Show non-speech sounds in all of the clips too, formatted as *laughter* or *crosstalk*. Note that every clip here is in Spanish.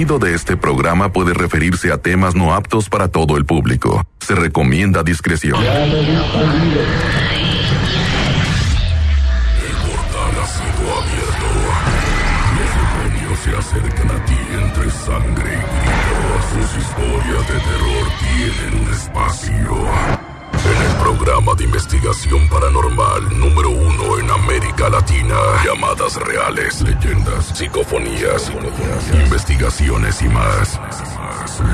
contenido de este programa puede referirse a temas no aptos para todo el público. Se recomienda discreción. Se acercan a ti entre sangre y grito. Sus historias de terror tienen un espacio. Programa de investigación paranormal número uno en América Latina. Llamadas reales, leyendas, psicofonías, investigaciones y más.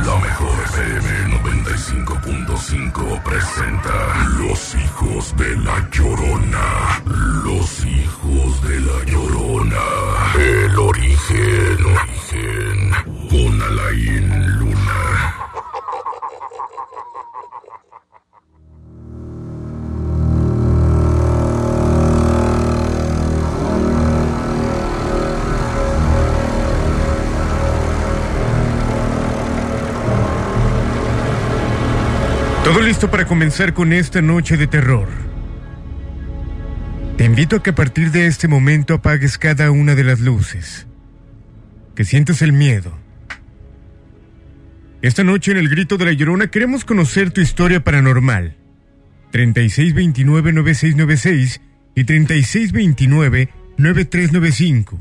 La mejor FM 95.5 presenta Los hijos de la Llorona. Los hijos de la Llorona. El origen. Origen. Con Alain Todo listo para comenzar con esta noche de terror. Te invito a que a partir de este momento apagues cada una de las luces. Que sientas el miedo. Esta noche en el Grito de la Llorona queremos conocer tu historia paranormal. 3629-9696 y 3629-9395.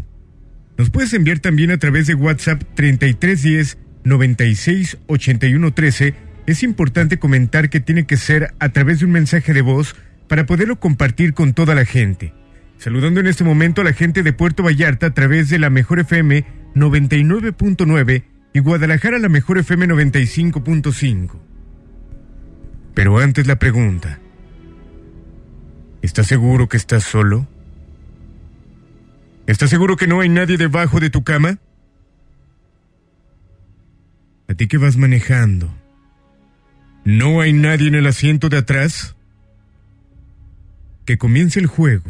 Nos puedes enviar también a través de WhatsApp 3310-968113 es importante comentar que tiene que ser a través de un mensaje de voz para poderlo compartir con toda la gente. Saludando en este momento a la gente de Puerto Vallarta a través de la Mejor FM 99.9 y Guadalajara la Mejor FM 95.5. Pero antes la pregunta. ¿Estás seguro que estás solo? ¿Estás seguro que no hay nadie debajo de tu cama? ¿A ti que vas manejando? ¿No hay nadie en el asiento de atrás? Que comience el juego.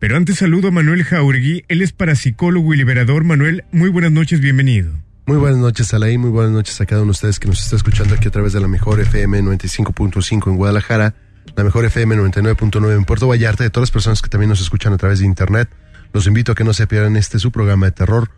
Pero antes saludo a Manuel Jauregui, él es parapsicólogo y liberador. Manuel, muy buenas noches, bienvenido. Muy buenas noches, Alain, muy buenas noches a cada uno de ustedes que nos está escuchando aquí a través de la mejor FM 95.5 en Guadalajara, la mejor FM 99.9 en Puerto Vallarta, de todas las personas que también nos escuchan a través de internet. Los invito a que no se pierdan este su programa de terror,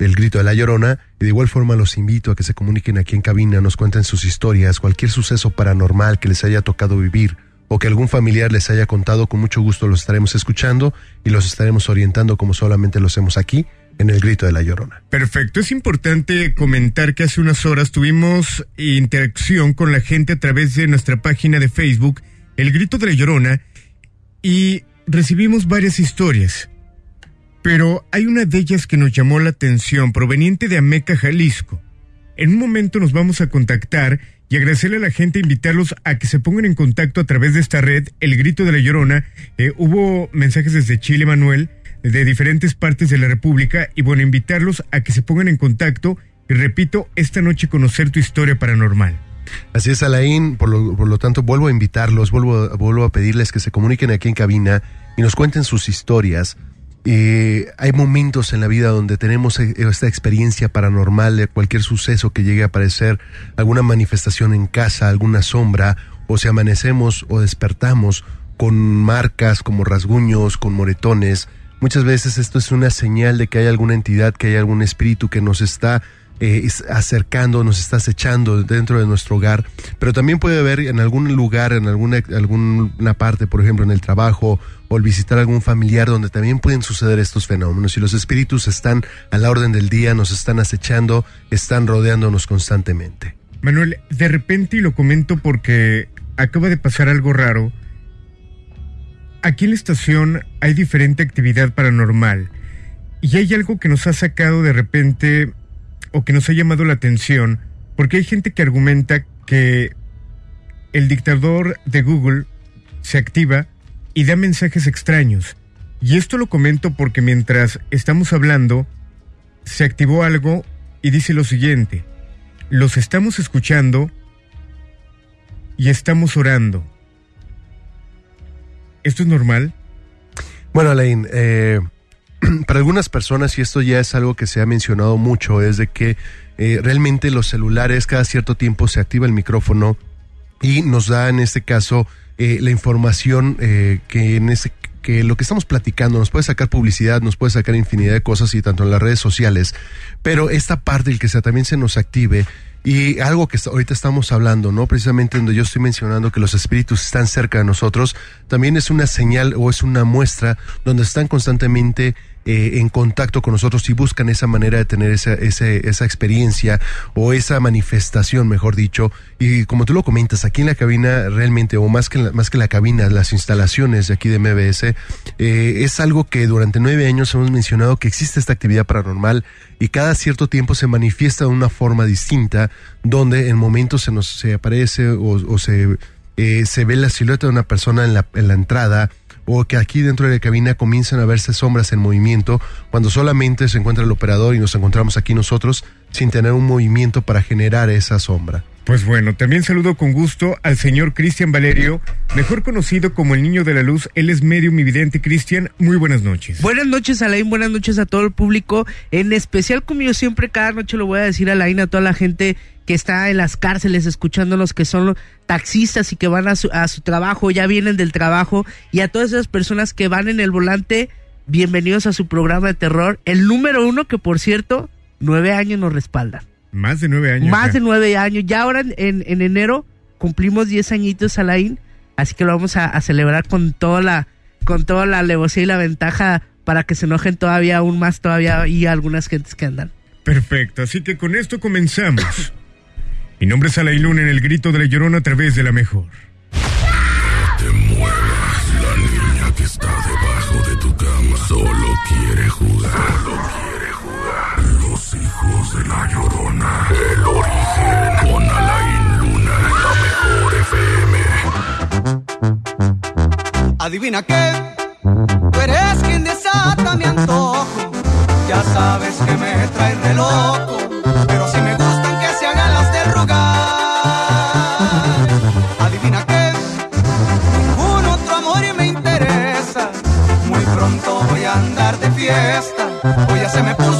El Grito de la Llorona, y de igual forma los invito a que se comuniquen aquí en cabina, nos cuenten sus historias, cualquier suceso paranormal que les haya tocado vivir o que algún familiar les haya contado, con mucho gusto los estaremos escuchando y los estaremos orientando como solamente lo hacemos aquí en el grito de la llorona. Perfecto, es importante comentar que hace unas horas tuvimos interacción con la gente a través de nuestra página de Facebook, El Grito de la Llorona, y recibimos varias historias. Pero hay una de ellas que nos llamó la atención, proveniente de Ameca, Jalisco. En un momento nos vamos a contactar y agradecerle a la gente, invitarlos a que se pongan en contacto a través de esta red, El Grito de la Llorona. Eh, hubo mensajes desde Chile, Manuel, de diferentes partes de la República, y bueno, invitarlos a que se pongan en contacto y repito, esta noche conocer tu historia paranormal. Así es, Alain, por lo, tanto vuelvo a invitarlos, vuelvo, vuelvo a pedirles que se comuniquen aquí en cabina y nos cuenten sus historias. Eh, hay momentos en la vida donde tenemos eh, esta experiencia paranormal de cualquier suceso que llegue a aparecer, alguna manifestación en casa, alguna sombra, o si amanecemos o despertamos con marcas como rasguños, con moretones. Muchas veces esto es una señal de que hay alguna entidad, que hay algún espíritu que nos está eh, acercando, nos está acechando dentro de nuestro hogar, pero también puede haber en algún lugar, en alguna, alguna parte, por ejemplo, en el trabajo o al visitar algún familiar donde también pueden suceder estos fenómenos. Y los espíritus están a la orden del día, nos están acechando, están rodeándonos constantemente. Manuel, de repente, y lo comento porque acaba de pasar algo raro, aquí en la estación hay diferente actividad paranormal y hay algo que nos ha sacado de repente o que nos ha llamado la atención, porque hay gente que argumenta que el dictador de Google se activa y da mensajes extraños. Y esto lo comento porque mientras estamos hablando, se activó algo y dice lo siguiente. Los estamos escuchando y estamos orando. ¿Esto es normal? Bueno, Alain, eh, *clears throat* para algunas personas, y esto ya es algo que se ha mencionado mucho, es de que eh, realmente los celulares cada cierto tiempo se activa el micrófono y nos da en este caso eh, la información eh, que en ese que lo que estamos platicando nos puede sacar publicidad, nos puede sacar infinidad de cosas y tanto en las redes sociales, pero esta parte, el que sea, también se nos active y algo que ahorita estamos hablando, ¿no? Precisamente donde yo estoy mencionando que los espíritus están cerca de nosotros, también es una señal o es una muestra donde están constantemente eh, en contacto con nosotros y buscan esa manera de tener esa, esa experiencia o esa manifestación, mejor dicho. Y como tú lo comentas, aquí en la cabina realmente, o más que la, más que la cabina, las instalaciones de aquí de MBS, eh, es algo que durante nueve años hemos mencionado que existe esta actividad paranormal y cada cierto tiempo se manifiesta de una forma distinta, donde en momentos se nos se aparece o, se, eh, se ve la silueta de una persona en la, en la entrada, o que aquí dentro de la cabina comienzan a verse sombras en movimiento cuando solamente se encuentra el operador y nos encontramos aquí nosotros sin tener un movimiento para generar esa sombra. Pues bueno, también saludo con gusto al señor Cristian Valerio, mejor conocido como el Niño de la Luz. Él es medio mi vidente. Cristian, muy buenas noches. Buenas noches, Alain. Buenas noches a todo el público. En especial, como yo siempre cada noche lo voy a decir, Alain, a toda la gente que está en las cárceles escuchándonos, que son taxistas y que van a su, a su trabajo, ya vienen del trabajo, y a todas esas personas que van en el volante, bienvenidos a su programa de terror. El número uno, que por cierto, nueve años nos respalda. Más de nueve años. Más de nueve años. Ya ahora en, en enero cumplimos diez añitos, Alain. Así que lo vamos a, celebrar con toda la, con toda la alevosía y la ventaja para que se enojen todavía aún más todavía y algunas gentes que andan. Perfecto, así que con esto comenzamos. *laughs* Mi nombre es Alain Luna en el grito de la llorona a través de la mejor. No te muevas, la niña que está debajo de tu cama solo quiere jugar hijos de la Llorona. El origen con Alain Luna, la mejor FM. Adivina qué, tú eres quien desata mi antojo. Ya sabes que me trae re loco, pero si me gustan se me puso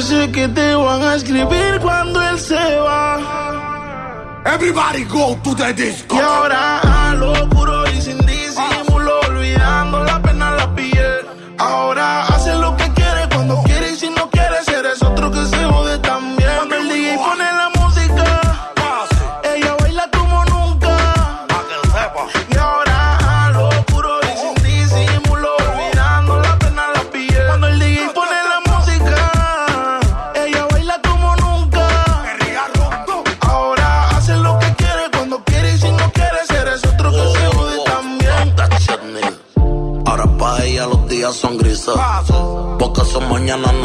Sé que te van a escribir cuando él se va. Everybody go to the disco. Y ahora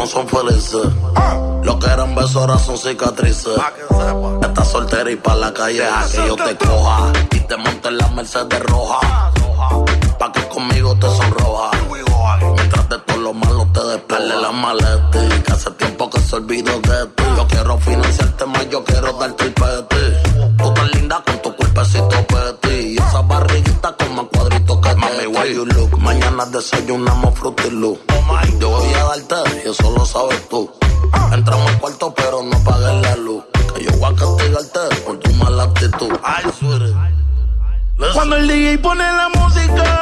no son felices. Lo que eran besos ahora son cicatrices. Estás soltera y pa' la calle a que yo te coja. Y te monte en la Mercedes roja. Pa' que conmigo te sonroja. Mientras de todo lo malo te despegue la maleta. Que hace tiempo que se olvidó de ti. Yo quiero financiarte más, yo quiero darte el peti. Tú tan linda con tu cuerpecito peti. Y esa barriguita con más cuadritos que Mami, why you look? Mañana desayunamos Fruity Loop. Yo voy a darte y eso lo sabes tú. Entramos al cuarto pero no pagues la luz. Que yo voy a castigarte por tu mala actitud. Ay. Cuando el DJ pone la música,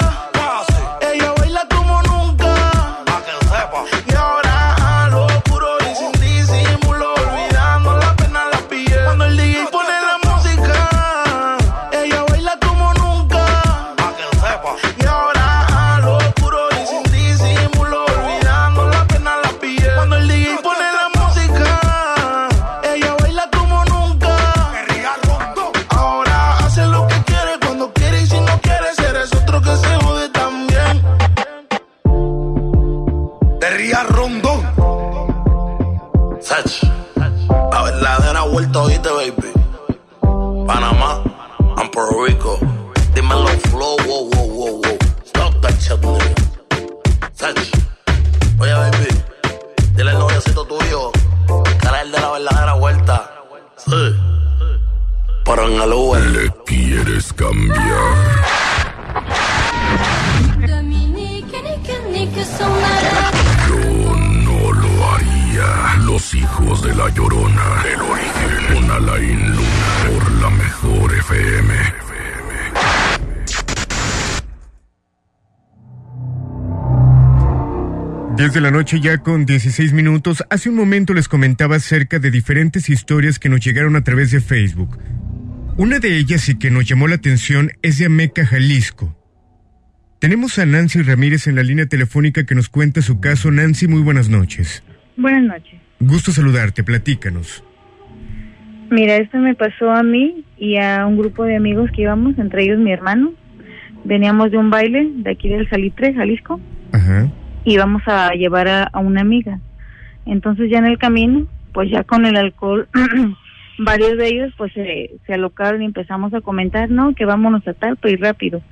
noche ya con 16 minutos, hace un momento les comentaba acerca de diferentes historias que nos llegaron a través de Facebook. Una de ellas y que nos llamó la atención es de Ameca, Jalisco. Tenemos a Nancy Ramírez en la línea telefónica que nos cuenta su caso. Nancy, muy buenas noches. Buenas noches. Gusto saludarte, platícanos. Mira, esto me pasó a mí y a un grupo de amigos que íbamos, entre ellos mi hermano. Veníamos de un baile de aquí del Salitre, Jalisco, Ajá. Íbamos a llevar a, a una amiga. Entonces ya en el camino, pues ya con el alcohol, *clears throat* varios de ellos pues se, se alocaron y empezamos a comentar, no, que vámonos a Talpa y rápido.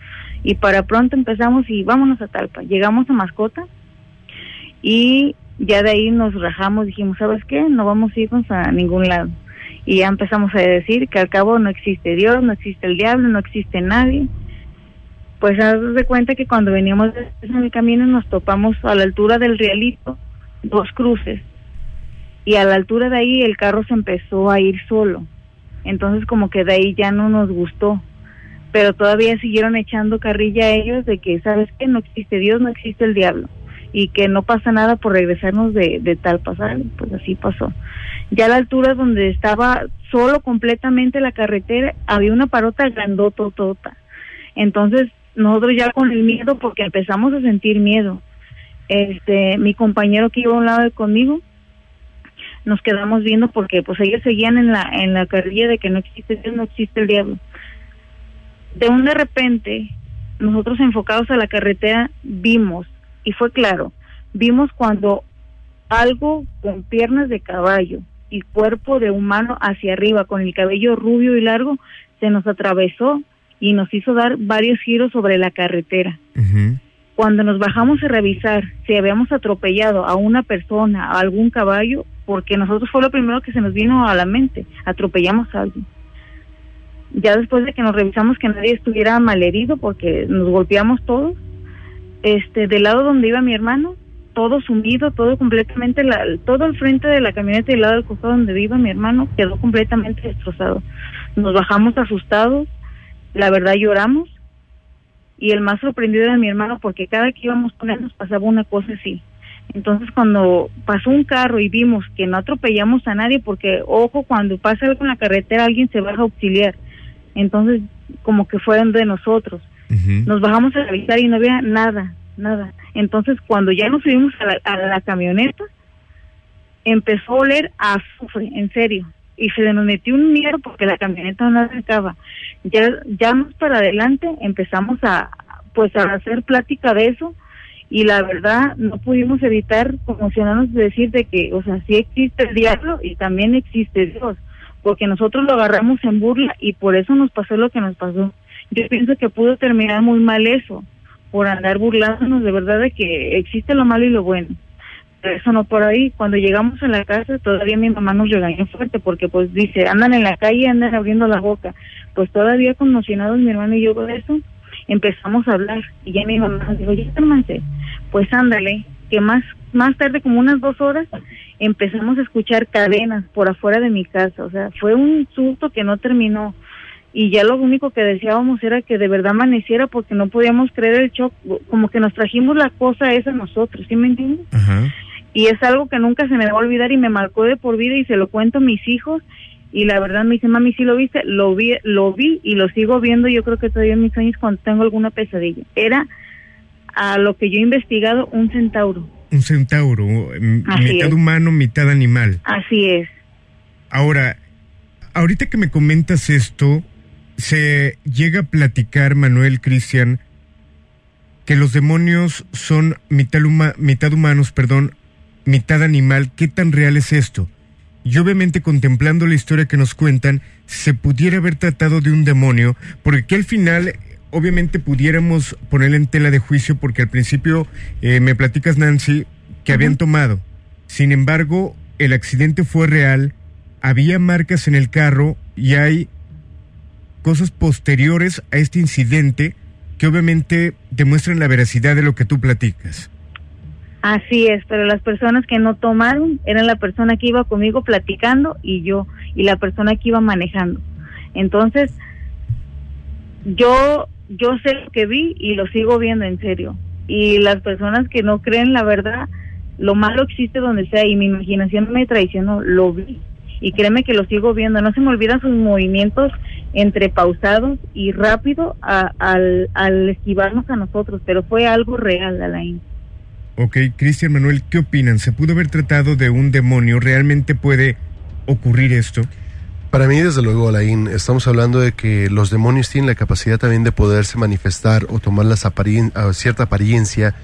Y para pronto empezamos y vámonos a Talpa. Llegamos a Mascota y ya de ahí nos rajamos, dijimos, ¿sabes qué? No vamos a irnos a ningún lado. Y ya empezamos a decir que al cabo no existe Dios, no existe el diablo, no existe nadie. Pues haz de cuenta que cuando veníamos en el camino nos topamos a la altura del Rialito, dos cruces. Y a la altura de ahí el carro se empezó a ir solo. Entonces como que de ahí ya no nos gustó. Pero todavía siguieron echando carrilla a ellos de que, ¿sabes qué? No existe Dios, no existe el diablo. Y que no pasa nada por regresarnos de, de tal pasar. Pues así pasó. Ya a la altura donde estaba solo completamente la carretera, había una parota grandototota. Entonces, nosotros ya con el miedo, porque empezamos a sentir miedo. Este, mi compañero que iba a un lado de conmigo, nos quedamos viendo porque pues ellos seguían en la en la carrilla de que no existe Dios, no existe el diablo. De un de repente, nosotros enfocados a la carretera vimos y fue claro, vimos cuando algo con piernas de caballo y cuerpo de humano hacia arriba con el cabello rubio y largo se nos atravesó y nos hizo dar varios giros sobre la carretera. Cuando nos bajamos a revisar si habíamos atropellado a una persona, a algún caballo, porque nosotros fue lo primero que se nos vino a la mente, atropellamos a alguien. Ya después de que nos revisamos que nadie estuviera malherido, porque nos golpeamos todos, este, del lado donde iba mi hermano, todo sumido, todo completamente, la, todo el frente de la camioneta y el lado del costado donde iba mi hermano quedó completamente destrozado. Nos bajamos asustados, la verdad lloramos, y el más sorprendido era mi hermano porque cada que íbamos con él nos pasaba una cosa así. Entonces cuando pasó un carro y vimos que no atropellamos a nadie porque ojo cuando pasa algo en la carretera alguien se baja a auxiliar. Entonces como que fueron de nosotros. Nos bajamos a revisar y no había nada, nada. Entonces cuando ya nos subimos a la, a la camioneta empezó a oler a azufre, en serio. Y se nos metió un miedo porque la camioneta no arrancaba. Ya, ya más para adelante empezamos a, pues a hacer plática de eso y la verdad no pudimos evitar conmocionarnos de decir de que, o sea, sí existe el diablo y también existe Dios, porque nosotros lo agarramos en burla y por eso nos pasó lo que nos pasó. Yo pienso que pudo terminar muy mal eso, por andar burlándonos de verdad de que existe lo malo y lo bueno. Eso no por ahí. Cuando llegamos a la casa, todavía mi mamá nos regañó fuerte porque pues dice, andan en la calle, andan abriendo la boca. Pues todavía conmocionados mi hermano y yo con eso, empezamos a hablar. Y ya mi mamá nos dijo, ya cálmanse. Pues ándale, que más, más tarde, como unas dos horas, empezamos a escuchar cadenas por afuera de mi casa. O sea, fue un susto que no terminó. Y ya lo único que deseábamos era que de verdad amaneciera porque no podíamos creer el shock, como que nos trajimos la cosa esa nosotros, ¿sí me entiendes? Ajá. Y es algo que nunca se me va a olvidar y me marcó de por vida y se lo cuento a mis hijos. Y la verdad me dice mami sí lo viste lo vi lo vi y lo sigo viendo yo creo que todavía en mis sueños cuando tengo alguna pesadilla. Era a lo que yo he investigado un centauro. Un centauro, Así mitad es. humano, mitad animal. así es. Ahora, ahorita que me comentas esto, se llega a platicar, Manuel Cristian, que los demonios son mitad, huma- mitad humanos, perdón, mitad animal. ¿Qué tan real es esto? Y obviamente contemplando la historia que nos cuentan, se pudiera haber tratado de un demonio, porque que al final, obviamente pudiéramos ponerle en tela de juicio, porque al principio eh, me platicas, Nancy, que habían tomado. Sin embargo, el accidente fue real, había marcas en el carro y hay cosas posteriores a este incidente que obviamente demuestran la veracidad de lo que tú platicas. Así es pero las personas que no tomaron eran la persona que iba conmigo platicando y yo y la persona que iba manejando. Entonces yo yo sé lo que vi y lo sigo viendo en serio. Y las personas que no creen la verdad lo malo existe donde sea y mi imaginación me traicionó lo vi. Y créeme que lo sigo viendo. No se me olvidan sus movimientos entre pausados y rápido a- al, al esquivarnos a nosotros pero fue algo real Alain Ok, Cristian Manuel, ¿qué opinan? ¿Se pudo haber tratado de un demonio? ¿Realmente puede ocurrir esto? Para mí, desde luego, Alain, estamos hablando de que los demonios tienen la capacidad también de poderse manifestar o tomar las cierta apariencia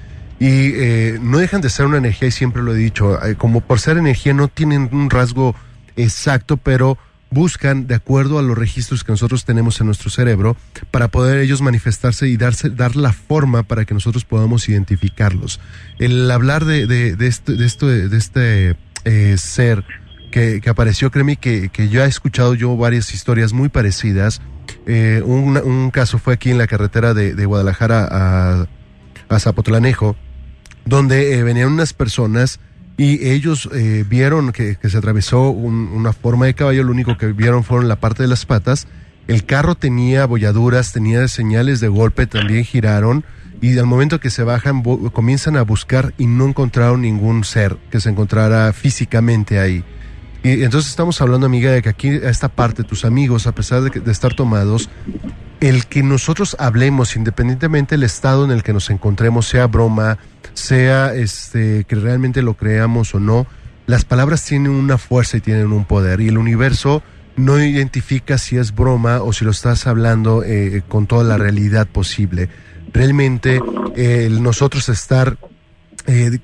y eh, no dejan de ser una energía, y siempre lo he dicho, eh, como por ser energía no tienen un rasgo exacto, pero buscan de acuerdo a los registros que nosotros tenemos en nuestro cerebro para poder ellos manifestarse y darse, dar la forma para que nosotros podamos identificarlos. El hablar de, de, de este, de este, de este eh, ser que, que apareció, créeme que, que yo he escuchado yo varias historias muy parecidas. Eh, un, un caso fue aquí en la carretera de, de Guadalajara a, a Zapotlanejo, donde eh, venían unas personas y ellos eh, vieron que, se atravesó un- una forma de caballo, lo único que vieron fueron la parte de las patas. El carro tenía abolladuras, tenía señales de golpe, también giraron y al momento que se bajan comienzan a buscar y no encontraron ningún ser que se encontrara físicamente ahí. Y entonces estamos hablando, amiga, de que aquí, a esta parte, tus amigos, a pesar de estar tomados, el que nosotros hablemos, independientemente del estado en el que nos encontremos, sea broma, sea este, que realmente lo creamos o no, las palabras tienen una fuerza y tienen un poder. Y el universo no identifica si es broma o si lo estás hablando eh, con toda la realidad posible. Realmente, eh, el nosotros estar eh,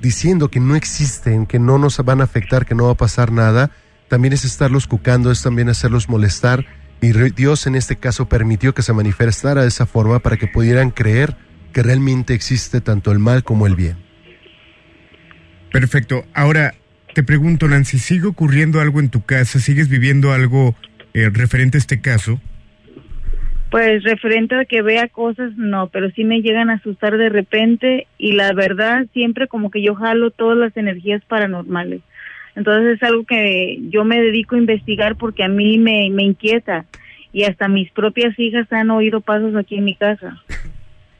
diciendo que no existen, que no nos van a afectar, que no va a pasar nada, también es estarlos cucando, es también hacerlos molestar. Y Dios en este caso permitió que se manifestara de esa forma para que pudieran creer que realmente existe tanto el mal como el bien. Perfecto. Ahora, te pregunto, Nancy, ¿sigue ocurriendo algo en tu casa? ¿Sigues viviendo algo eh, referente a este caso? Pues referente a que vea cosas, no, pero sí me llegan a asustar de repente y la verdad siempre como que yo jalo todas las energías paranormales. Entonces es algo que yo me dedico a investigar porque a mí me, me inquieta y hasta mis propias hijas han oído pasos aquí en mi casa.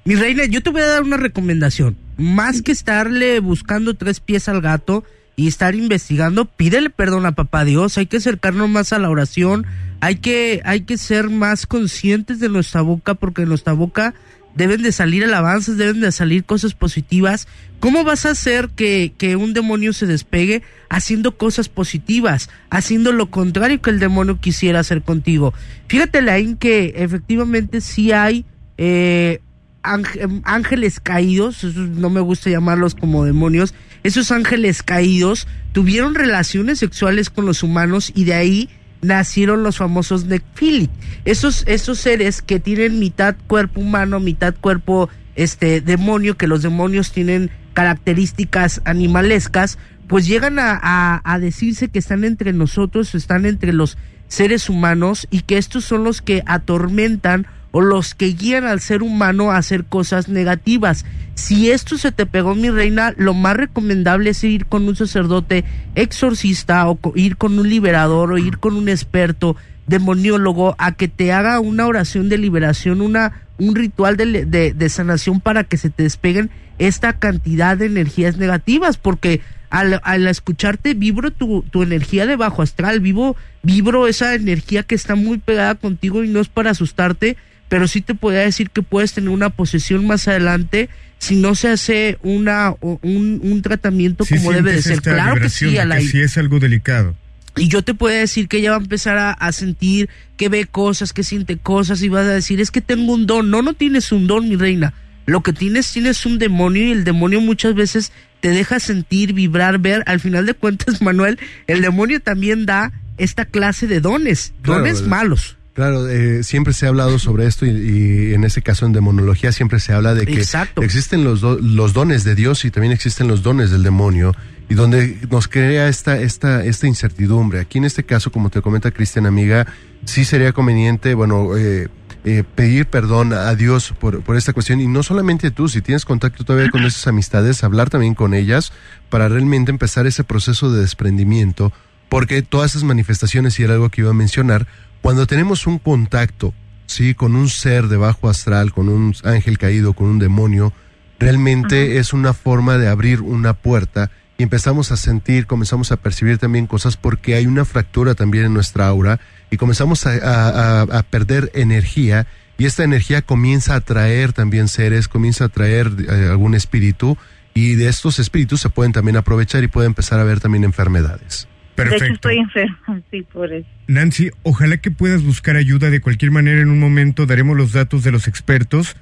Mi reina, yo te voy a dar una recomendación. Más que estarle buscando tres pies al gato y estar investigando, pídele perdón a papá Dios. Hay que acercarnos más a la oración. Hay que, hay que ser más conscientes de nuestra boca porque nuestra boca deben de salir alabanzas, deben de salir cosas positivas. ¿Cómo vas a hacer que, que un demonio se despegue haciendo cosas positivas, haciendo lo contrario que el demonio quisiera hacer contigo? Fíjate, Lain, que efectivamente sí hay eh, ángel- ángeles caídos, esos no me gusta llamarlos como demonios, esos ángeles caídos tuvieron relaciones sexuales con los humanos y de ahí nacieron los famosos Nephilim. Esos, esos seres que tienen mitad cuerpo humano, mitad cuerpo este demonio, que los demonios tienen características animalescas, pues llegan a, a- a decirse que están entre nosotros, están entre los seres humanos y que estos son los que atormentan o los que guían al ser humano a hacer cosas negativas. Si esto se te pegó, mi reina, lo más recomendable es ir con un sacerdote exorcista o ir con un liberador o ir con un experto demoniólogo a que te haga una oración de liberación, una un ritual de- de sanación para que se te despeguen esta cantidad de energías negativas, porque al, al escucharte vibro tu, tu energía de bajo astral, vivo, vibro esa energía que está muy pegada contigo y no es para asustarte, pero sí te podría decir que puedes tener una posesión más adelante si no se hace una o un, un tratamiento Sí como debe de ser. esta Claro que sí, Alain. que sí es algo delicado. Y yo te puedo decir que ella va a empezar a, a sentir que ve cosas, que siente cosas y vas a decir, es que tengo un don. No, no tienes un don, mi reina. Lo que tienes, tienes un demonio y el demonio muchas veces te deja sentir, vibrar, ver. Al final de cuentas, *laughs* Manuel, el demonio también da esta clase de dones, Claro, dones malos. Claro, eh, siempre se ha hablado sobre esto y, y en ese caso en demonología siempre se habla de que Exacto. existen los, do- los dones de Dios y también existen los dones del demonio y donde nos crea esta, esta, esta incertidumbre. Aquí en este caso, como te comenta Cristian, amiga, sí sería conveniente, bueno, eh, eh, pedir perdón a Dios por, por esta cuestión y no solamente tú, si tienes contacto todavía con esas amistades, hablar también con ellas para realmente empezar ese proceso de desprendimiento, porque todas esas manifestaciones, y era algo que iba a mencionar, cuando tenemos un contacto, sí, con un ser de bajo astral, con un ángel caído, con un demonio, realmente es una forma de abrir una puerta y empezamos a sentir, comenzamos a percibir también cosas porque hay una fractura también en nuestra aura y comenzamos a, a- a- a perder energía y esta energía comienza a atraer también seres, comienza a atraer eh, algún espíritu y de estos espíritus se pueden también aprovechar y puede empezar a haber también enfermedades. De hecho, Perfecto. estoy enferma, *laughs* sí, por eso. Nancy, ojalá que puedas buscar ayuda de cualquier manera. En un momento daremos los datos de los expertos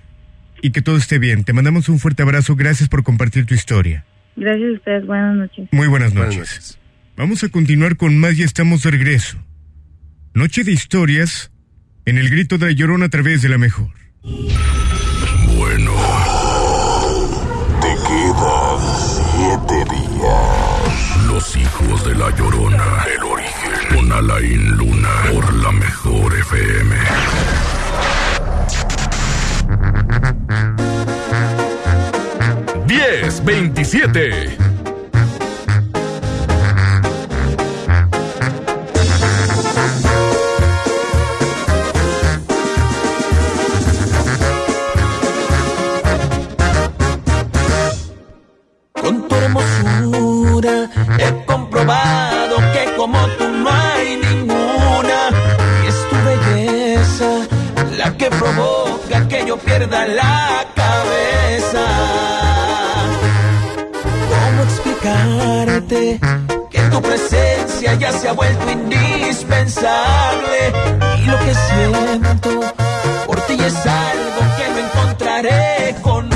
y que todo esté bien. Te mandamos un fuerte abrazo. Gracias por compartir tu historia. Gracias a ustedes, buenas noches. Muy buenas Buenas noches. noches. Vamos a continuar con más y estamos de regreso. Noche de historias en el grito de la llorona a través de la mejor. Bueno. Te quedan siete días. Los hijos de la llorona. El origen. Con Alain Luna. Por la mejor FM. ¡1027! Provoca que yo pierda la cabeza. ¿Cómo explicarte que tu presencia ya se ha vuelto indispensable? Y lo que siento por ti es algo que no encontraré con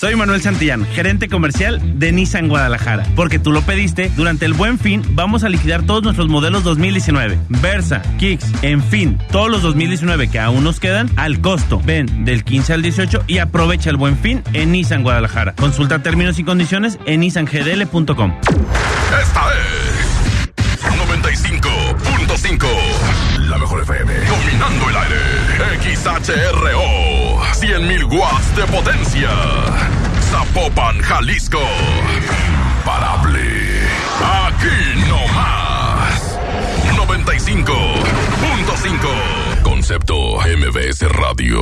Soy Manuel Santillán, gerente comercial de Nissan Guadalajara. Porque tú lo pediste, durante el buen fin vamos a liquidar todos nuestros modelos 2019. Versa, Kicks, en fin, todos los 2019 que aún nos quedan al costo. Ven del 15 al 18 y aprovecha el buen fin en Nissan Guadalajara. Consulta términos y condiciones en nissangdl.com. Esta es 95.5. La mejor FM. Dominando el aire. XHRO. 100.000 watts de potencia. Zapopan, Jalisco. Imparable. Aquí no más. 95.5. Concepto MBS Radio.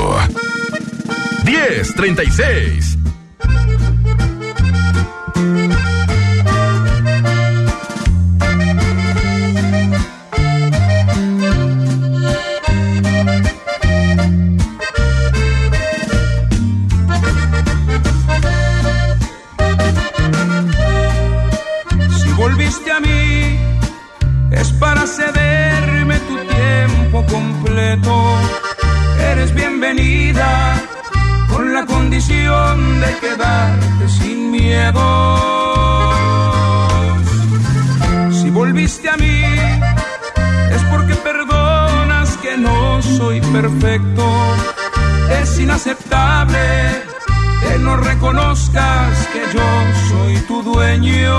1036. De quedarte sin miedo. Si volviste a mí, es porque perdonas que no soy perfecto. Es inaceptable que no reconozcas que yo soy tu dueño.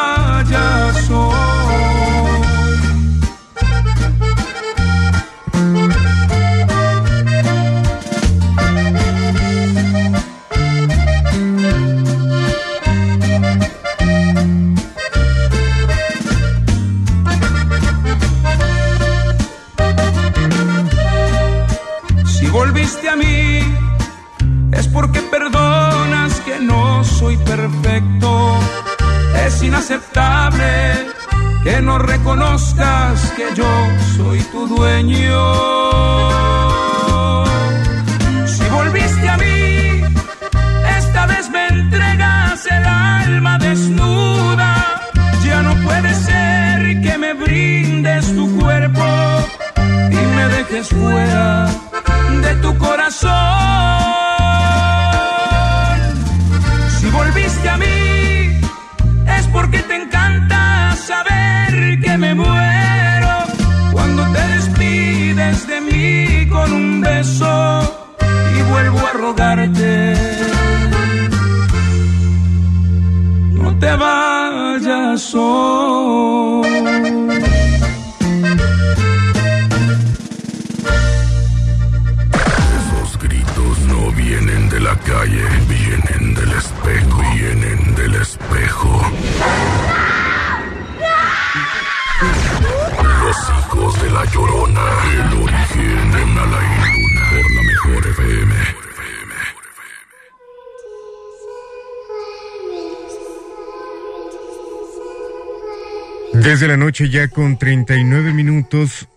hijos de la llorona, el origen de Nala y Luna, por la mejor FM. Desde la noche ya con 39 minutos,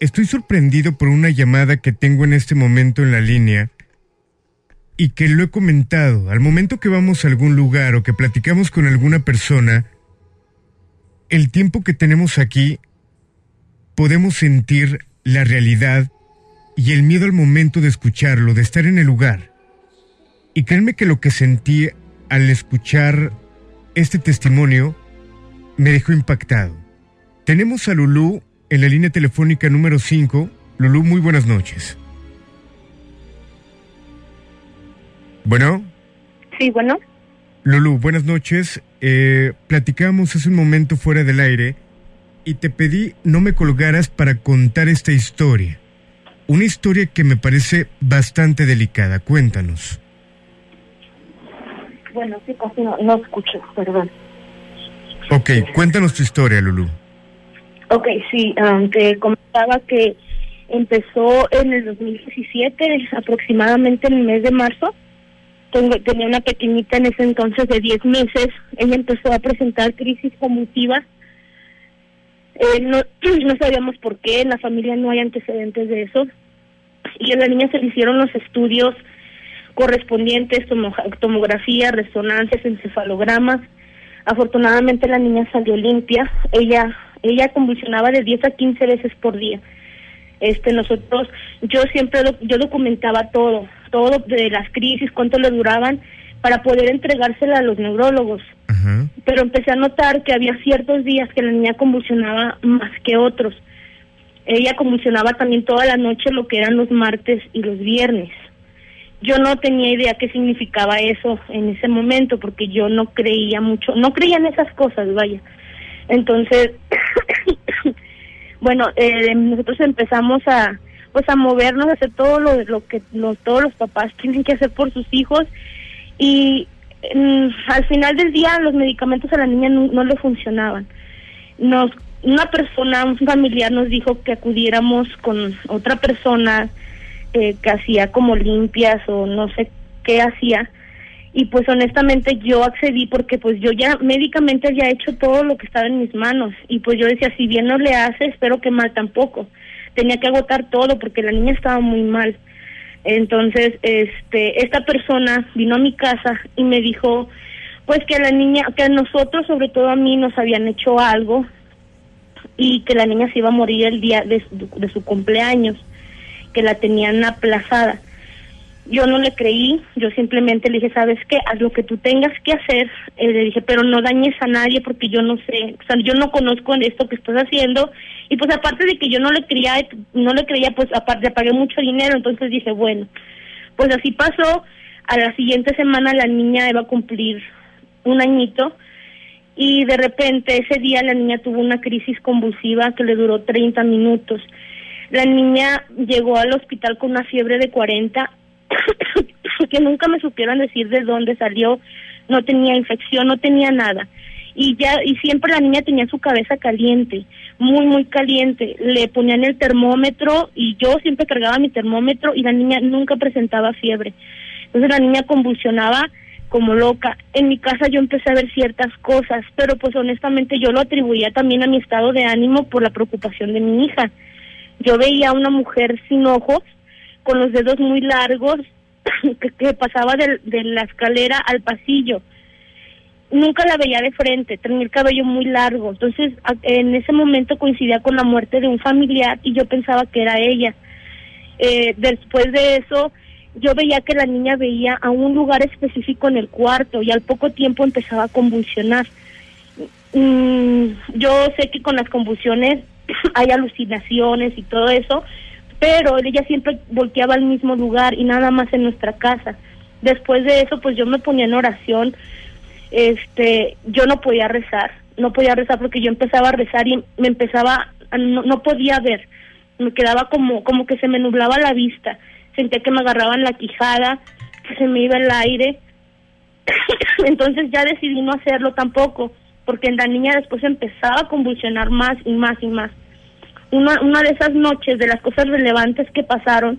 estoy sorprendido por una llamada que tengo en este momento en la línea y que lo he comentado. Al momento que vamos a algún lugar o que platicamos con alguna persona, el tiempo que tenemos aquí, podemos sentir la realidad y el miedo al momento de escucharlo, de estar en el lugar. Y créanme que lo que sentí al escuchar este testimonio me dejó impactado. Tenemos a Lulú en la línea telefónica número 5. Lulú, muy buenas noches. Bueno, Sí, bueno. Lulú, buenas noches. Eh, platicamos hace un momento fuera del aire y te pedí no me colgaras para contar esta historia. Una historia que me parece bastante delicada. Cuéntanos. Bueno, sí, casi no, no escucho, perdón. Ok, cuéntanos tu historia, Lulu. Ok, sí, um, te comentaba que empezó en el 2017, aproximadamente en el mes de marzo. Tengo, tenía una pequeñita en ese entonces de 10 meses. Ella empezó a presentar crisis convulsivas. Eh, no, *clears throat* no sabíamos por qué, en la familia no hay antecedentes de eso. Y a la niña se le hicieron los estudios correspondientes, tomo- tomografía, resonancias, encefalogramas. Afortunadamente la niña salió limpia. Ella ella convulsionaba de 10 a 15 veces por día. Este nosotros yo siempre yo documentaba todo, todo de las crisis, cuánto le duraban para poder entregársela a los neurólogos. Pero empecé a notar que había ciertos días que la niña convulsionaba más que otros. Ella convulsionaba también toda la noche lo que eran los martes y los viernes. Yo no tenía idea qué significaba eso en ese momento porque yo no creía mucho, no creía en esas cosas, vaya. Entonces, *coughs* bueno, eh, nosotros empezamos a pues a movernos, a hacer todo lo, lo que lo- todos los papás tienen que hacer por sus hijos y mm, al final del día los medicamentos a la niña no, no le funcionaban. Nos una persona, un familiar nos dijo que acudiéramos con otra persona eh, que hacía como limpias o no sé qué hacía. Y pues honestamente yo accedí porque pues yo ya médicamente he hecho todo lo que estaba en mis manos. Y pues yo decía si bien no le hace espero que mal tampoco. Tenía que agotar todo porque la niña estaba muy mal entonces este esta persona vino a mi casa y me dijo pues que a la niña que a nosotros sobre todo a mí nos habían hecho algo y que la niña se iba a morir el día de su, cumpleaños que la tenían aplazada yo no le creí, yo simplemente le dije, ¿sabes qué? Haz lo que tú tengas que hacer. Eh, le dije, pero no dañes a nadie porque yo no sé, o sea, yo no conozco esto que estás haciendo. Y pues aparte de que yo no le creía, no le creía, pues aparte pagué mucho dinero, entonces dije, bueno, pues así pasó. A la siguiente semana la niña iba a cumplir un añito y de repente ese día la niña tuvo una crisis convulsiva que le duró 30 minutos. La niña llegó al hospital con una fiebre de 40 *coughs* que nunca me supieron decir de dónde salió, no tenía infección, no tenía nada. Y ya y siempre la niña tenía su cabeza caliente, muy muy caliente. Le ponían el termómetro y yo siempre cargaba mi termómetro y la niña nunca presentaba fiebre. Entonces la niña convulsionaba como loca. En mi casa yo empecé a ver ciertas cosas, pero pues honestamente yo lo atribuía también a mi estado de ánimo por la preocupación de mi hija. Yo veía a una mujer sin ojos, con los dedos muy largos, *clears throat* que, que pasaba de, la escalera al pasillo. Nunca la veía de frente, tenía el cabello muy largo. Entonces, en ese momento coincidía con la muerte de un familiar y yo pensaba que era ella. Eh, después de eso, yo veía que la niña veía a un lugar específico en el cuarto y al poco tiempo empezaba a convulsionar. Mm, yo sé que con las convulsiones *clears throat* hay alucinaciones y todo eso, pero ella siempre volteaba al mismo lugar y nada más en nuestra casa. Después de eso, pues yo me ponía en oración, este, yo no podía rezar, no podía rezar porque yo empezaba a rezar y me empezaba, no, no podía ver, me quedaba como, como que se me nublaba la vista, sentía que me agarraban la quijada, que se me iba el aire, *coughs* entonces ya decidí no hacerlo tampoco, porque la niña después empezaba a convulsionar más y más y más. Una, una de esas noches, de las cosas relevantes que pasaron,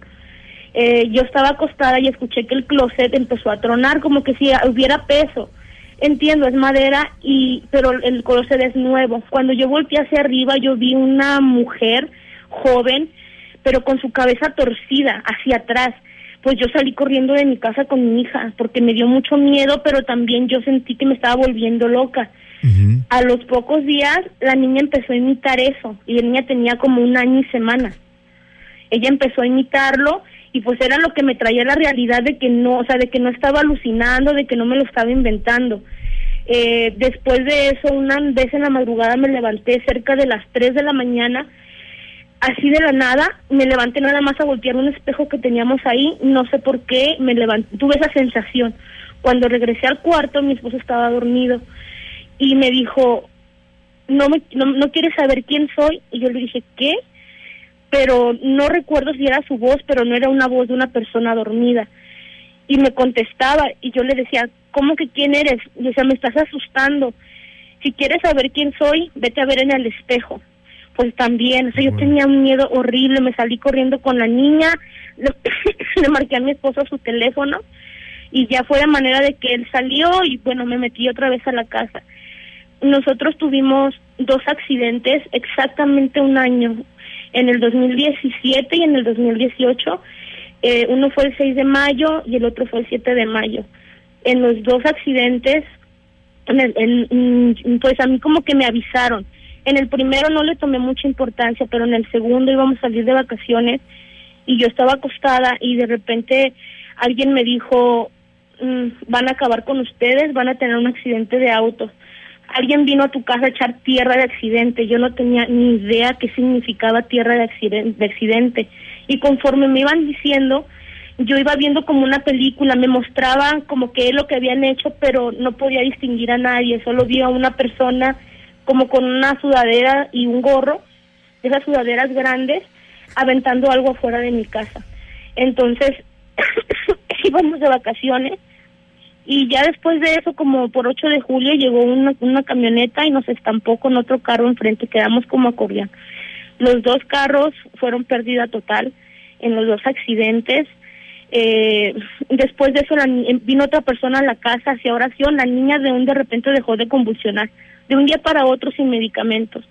eh, yo estaba acostada y escuché que el closet empezó a tronar como que si hubiera peso. Entiendo, es madera, y pero el closet es nuevo. Cuando yo volteé hacia arriba, yo vi una mujer joven, pero con su cabeza torcida hacia atrás. Pues yo salí corriendo de mi casa con mi hija porque me dio mucho miedo, pero también yo sentí que me estaba volviendo loca. A los pocos días la niña empezó a imitar eso y la niña tenía como un año y semana. Ella empezó a imitarlo y pues era lo que me traía la realidad de que no, o sea, de que no estaba alucinando, de que no me lo estaba inventando. Eh, después de eso, una vez en la madrugada me levanté cerca de las 3 de la mañana, así de la nada, me levanté nada más a voltear un espejo que teníamos ahí, no sé por qué, me levanté, tuve esa sensación. Cuando regresé al cuarto, mi esposo estaba dormido y me dijo, no, me, no, no quieres saber quién soy, y yo le dije, ¿qué? Pero no recuerdo si era su voz, pero no era una voz de una persona dormida. y me contestaba y yo le decía, ¿cómo que quién eres? Y decía, me estás asustando. Si quieres saber quién soy, vete a ver en el espejo. Pues también, o sea, yo tenía un miedo horrible, me salí corriendo con la niña, *coughs* le, le marqué a mi esposo su teléfono y ya fue de manera de que él salió y bueno, me metí otra vez a la casa. Nosotros tuvimos dos accidentes exactamente un año, en el 2017 y en el 2018. Eh, uno fue el 6 de mayo y el otro fue el 7 de mayo. En los dos accidentes, en el- en- mm, pues a mí como que me avisaron. En el primero no le tomé mucha importancia, pero en el segundo íbamos a salir de vacaciones y yo estaba acostada y de repente alguien me dijo, "Mm, van a acabar con ustedes, van a tener un accidente de auto. Alguien vino a tu casa a echar tierra de accidente. Yo no tenía ni idea qué significaba tierra de accidente. De accidente. Y conforme me iban diciendo, yo iba viendo como una película, me mostraban como que es lo que habían hecho, pero no podía distinguir a nadie. Solo vi a una persona como con una sudadera y un gorro, esas sudaderas grandes, aventando algo afuera de mi casa. Entonces, *coughs* íbamos de vacaciones y ya después de eso, como por 8 de julio, llegó una, una camioneta y nos estampó con otro carro enfrente, quedamos como acordeón. Los dos carros fueron pérdida total en los dos accidentes. Eh, después de eso la vino otra persona a la casa, hacía oración, la niña de un de repente dejó de convulsionar, de un día para otro sin medicamentos.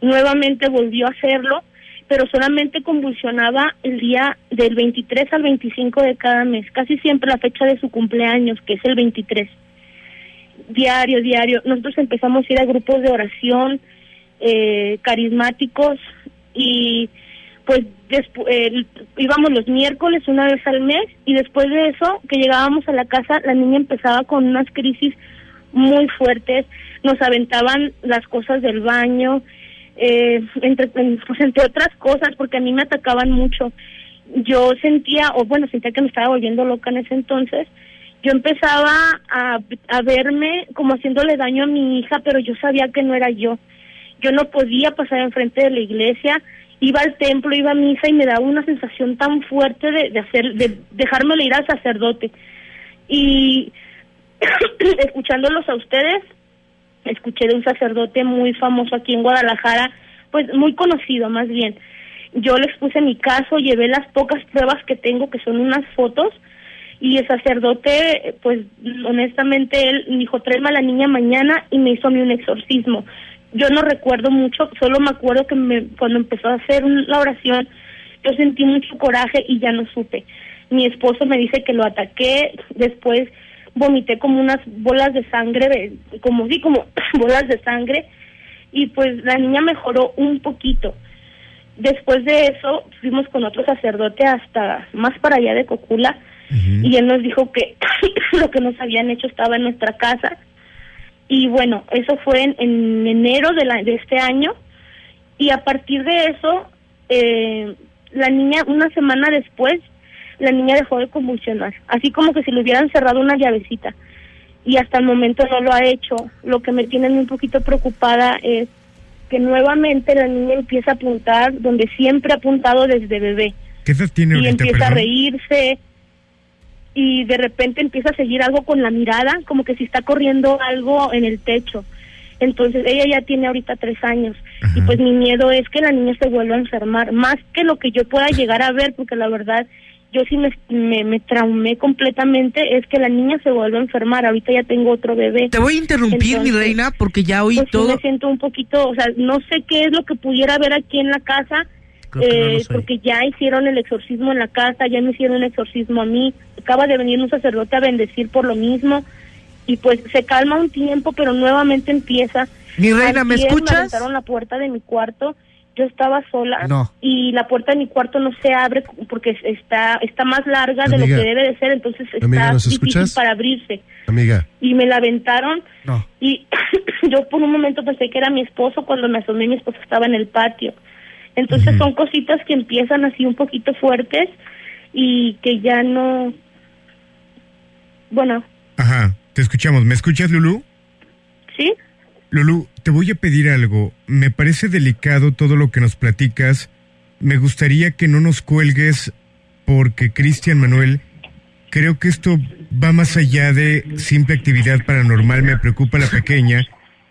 Nuevamente volvió a hacerlo, pero solamente convulsionaba el día del 23 al 25 de cada mes, casi siempre la fecha de su cumpleaños, que es el 23. Diario, diario. Nosotros empezamos a ir a grupos de oración eh, carismáticos y pues eh, íbamos los miércoles una vez al mes y después de eso que llegábamos a la casa la niña empezaba con unas crisis muy fuertes, nos aventaban las cosas del baño, eh, entre, pues entre otras cosas, porque a mí me atacaban mucho. Yo sentía, o bueno, sentía que me estaba volviendo loca en ese entonces. Yo empezaba a, verme como haciéndole daño a mi hija, pero yo sabía que no era yo. Yo no podía pasar enfrente de la iglesia, iba al templo, iba a misa y me daba una sensación tan fuerte de, de hacer, de dejármelo ir al sacerdote. Y *coughs* escuchándolos a ustedes, escuché de un sacerdote muy famoso aquí en Guadalajara, pues muy conocido más bien. Yo le expuse mi caso, llevé las pocas pruebas que tengo, que son unas fotos, y el sacerdote, pues honestamente, él dijo, tráeme a la niña mañana y me hizo a mí un exorcismo. Yo no recuerdo mucho, solo me acuerdo que me, cuando empezó a hacer la oración, yo sentí mucho coraje y ya no supe. Mi esposo me dice que lo ataqué, después vomité como unas bolas de sangre, como sí, como *clears throat* bolas de sangre, y pues la niña mejoró un poquito. Después de eso fuimos con otro sacerdote hasta más para allá de Cocula y él nos dijo que *clears throat* lo que nos habían hecho estaba en nuestra casa y bueno, eso fue en, en enero de, la, de este año y a partir de eso eh, la niña una semana después la niña dejó de convulsionar, así como que si le hubieran cerrado una llavecita y hasta el momento no lo ha hecho. Lo que me tiene un poquito preocupada es que nuevamente la niña empieza a apuntar donde siempre ha apuntado desde bebé ¿Qué edad tiene y ahorita, empieza a reírse y de repente empieza a seguir algo con la mirada, como que si está corriendo algo en el techo. Entonces ella ya tiene ahorita tres años y pues mi miedo es que la niña se vuelva a enfermar, más que lo que yo pueda *laughs* llegar a ver, porque la verdad yo sí me, me, me traumé completamente, es que la niña se vuelva a enfermar, ahorita ya tengo otro bebé. Te voy a interrumpir, mi reina, porque ya oí pues, sí todo. me siento un poquito, o sea, no sé qué es lo que pudiera haber aquí en la casa, no eh, porque ya hicieron el exorcismo en la casa, ya me hicieron un exorcismo a mí, acaba de venir un sacerdote a bendecir por lo mismo, y pues se calma un tiempo, pero nuevamente empieza. Mi reina, ¿me escuchas? aventaron la puerta de mi cuarto, yo estaba sola No. y la puerta de mi cuarto no se abre porque está está más larga de lo que debe de ser, entonces está Amiga, ¿nos difícil escuchas? para abrirse Amiga, y me la aventaron No. y *clears throat* yo por un momento pensé que era mi esposo cuando me asomé mi esposo estaba en el patio entonces son cositas que empiezan así un poquito fuertes y que ya no bueno Ajá, te escuchamos. ¿Me escuchas, Lulu? sí Lulu, te voy a pedir algo. Me parece delicado todo lo que nos platicas. Me gustaría que no nos cuelgues porque Cristian Manuel creo que esto va más allá de simple actividad paranormal, me preocupa la pequeña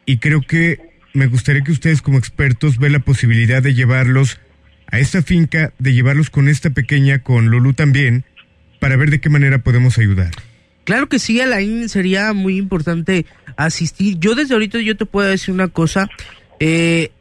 y creo que me gustaría que ustedes como expertos vean la posibilidad de llevarlos a esta finca, de llevarlos con esta pequeña, con Lulu también, para ver de qué manera podemos ayudar. Claro que sí, Alain, sería muy importante asistir. Yo desde ahorita yo te puedo decir una cosa. eh,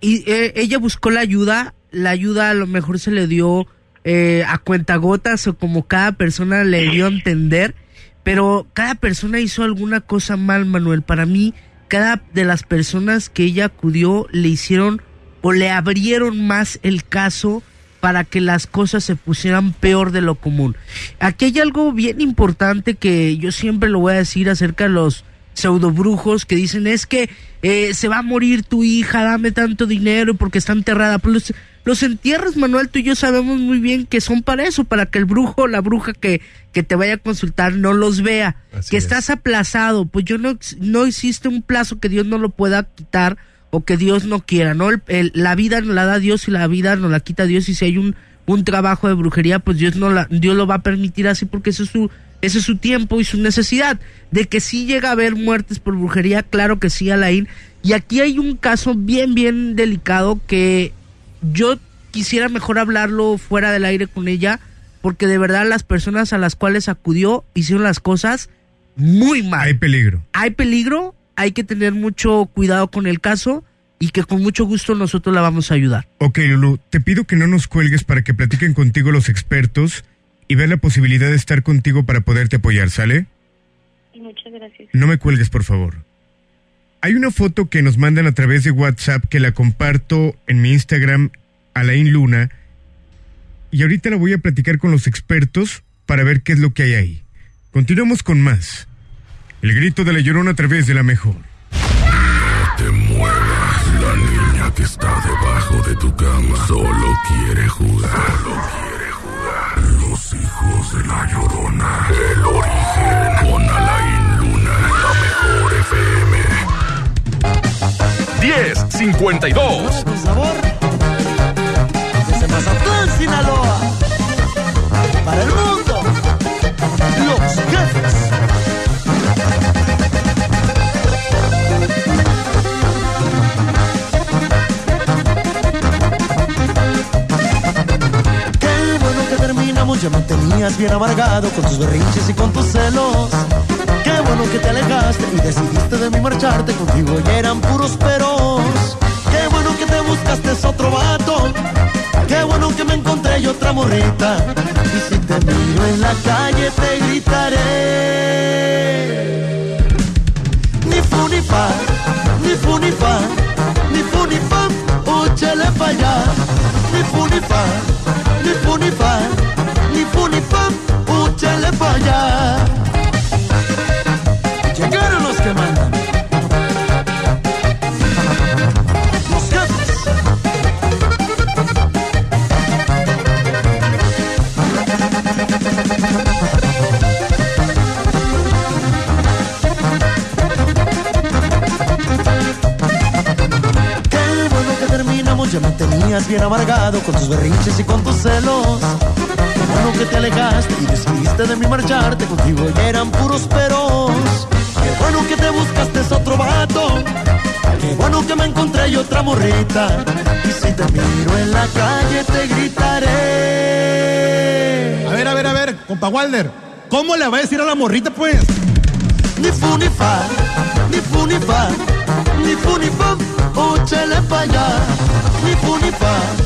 y eh, ella buscó la ayuda, la ayuda a lo mejor se le dio eh, a cuentagotas o como cada persona le dio a entender, pero cada persona hizo alguna cosa mal, Manuel. Para mí, cada de las personas que ella acudió le hicieron o le abrieron más el caso para que las cosas se pusieran peor de lo común. Aquí hay algo bien importante que yo siempre lo voy a decir acerca de los pseudobrujos que dicen es que eh, se va a morir tu hija, dame tanto dinero porque está enterrada. Pues los, los entierros, Manuel, tú y yo sabemos muy bien que son para eso, para que el brujo o la bruja que, que te vaya a consultar no los vea. que estás aplazado, pues yo no, no existe un plazo que Dios no lo pueda quitar o que Dios no quiera, ¿no? El- el- la vida nos la da Dios y la vida nos la quita Dios y si hay un, un trabajo de brujería, pues Dios no la, Dios lo va a permitir así porque eso es su, ese es su tiempo y su necesidad. De que sí llega a haber muertes por brujería, claro que sí, Alain. Y aquí hay un caso bien, bien delicado que yo quisiera mejor hablarlo fuera del aire con ella, porque de verdad las personas a las cuales acudió hicieron las cosas muy mal. Hay peligro. Hay peligro, hay que tener mucho cuidado con el caso y que con mucho gusto nosotros la vamos a ayudar. Ok, Lulu, te pido que no nos cuelgues para que platiquen contigo los expertos y vean la posibilidad de estar contigo para poderte apoyar, ¿sale? Muchas gracias. No me cuelgues, por favor. Hay una foto que nos mandan a través de WhatsApp que la comparto en mi Instagram, Alain Luna, y ahorita la voy a platicar con los expertos para ver qué es lo que hay ahí. Continuamos con más. El grito de la llorona a través de la mejor. te muevas. La niña que está debajo de tu cama solo quiere jugar. La llorona. El origen. Con Alain Luna. La mejor FM. 1052. Con sabor. Desde Mazatlán, Sinaloa. Para el mundo. Los jefes. Ya me tenías bien amargado con tus berrinches y con tus celos. Qué bueno que te alejaste y decidiste de mí marcharte, contigo ya eran puros peros. Qué bueno que te buscaste otro vato. Qué bueno que me encontré yo otra morrita. Y si te miro en la calle te gritaré. Ni fu ni fa, ni fu ni fa, ni fu ni fa, úchale pa' allá. Ni fu ni fa, con tus berrinches y con tus celos. Qué bueno que te alejaste y decidiste de mí marcharte, contigo ya eran puros peros. Qué bueno que te buscaste otro vato. Qué bueno que me encontré yo otra morrita. Y si te miro en la calle te gritaré. A ver, a ver, a ver, compa Walder, ¿cómo le va a decir a la morrita, pues? Ni fu ni fa, ni fu ni fa, ni fu ni fa, óchale pa' allá. Ni fu ni fa,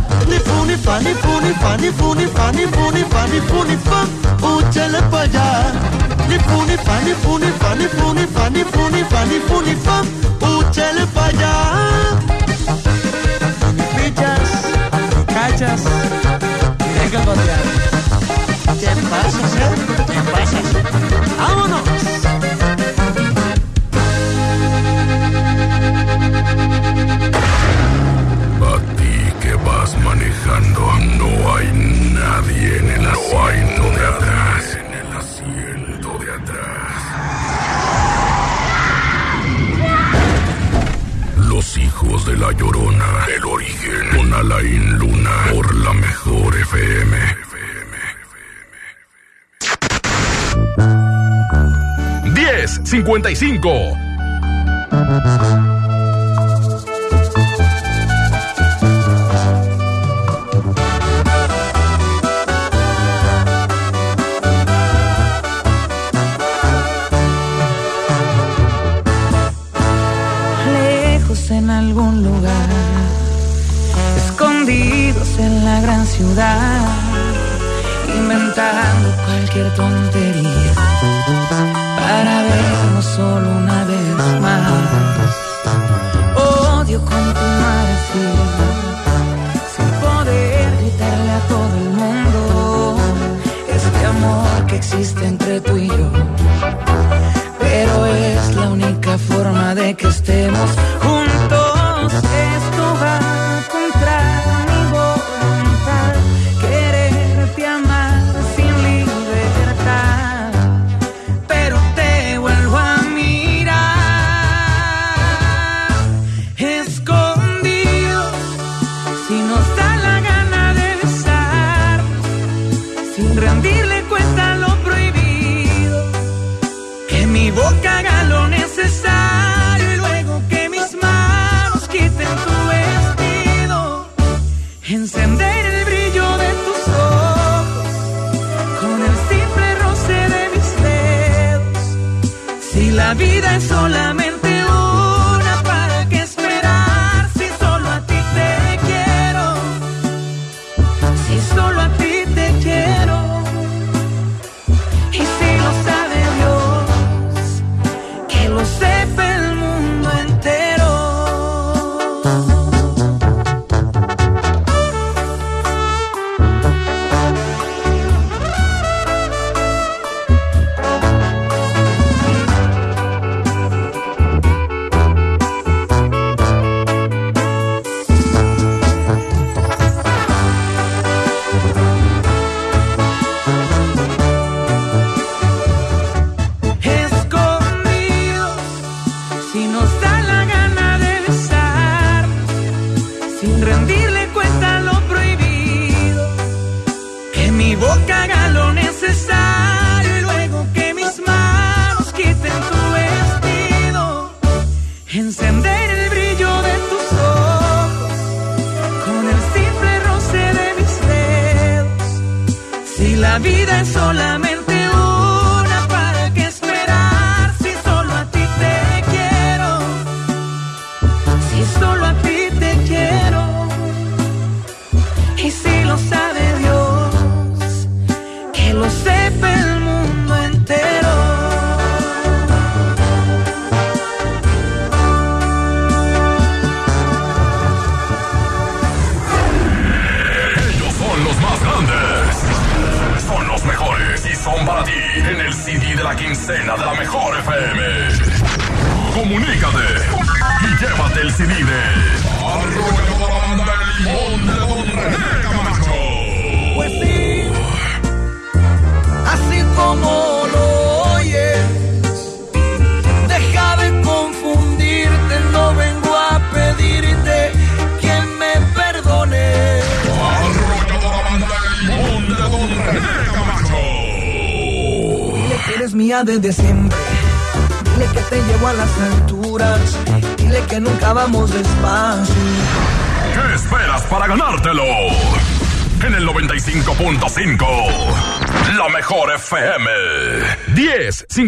Fani फूनी फानी फूनी फानी फूनी फानी फूनी फन उछल बजा निफूनी फानी फूनी फानी फूनी फानी फूनी फानी फूनी फन उछल बजा Pichas, cachas, tengo que encontrar. ¿Qué pasa, eh? ¿Qué pasa? ¡Vámonos! la Llorona, el origen, con Alain Luna, por la mejor FM. FM, FM, FM. 10.55懂得。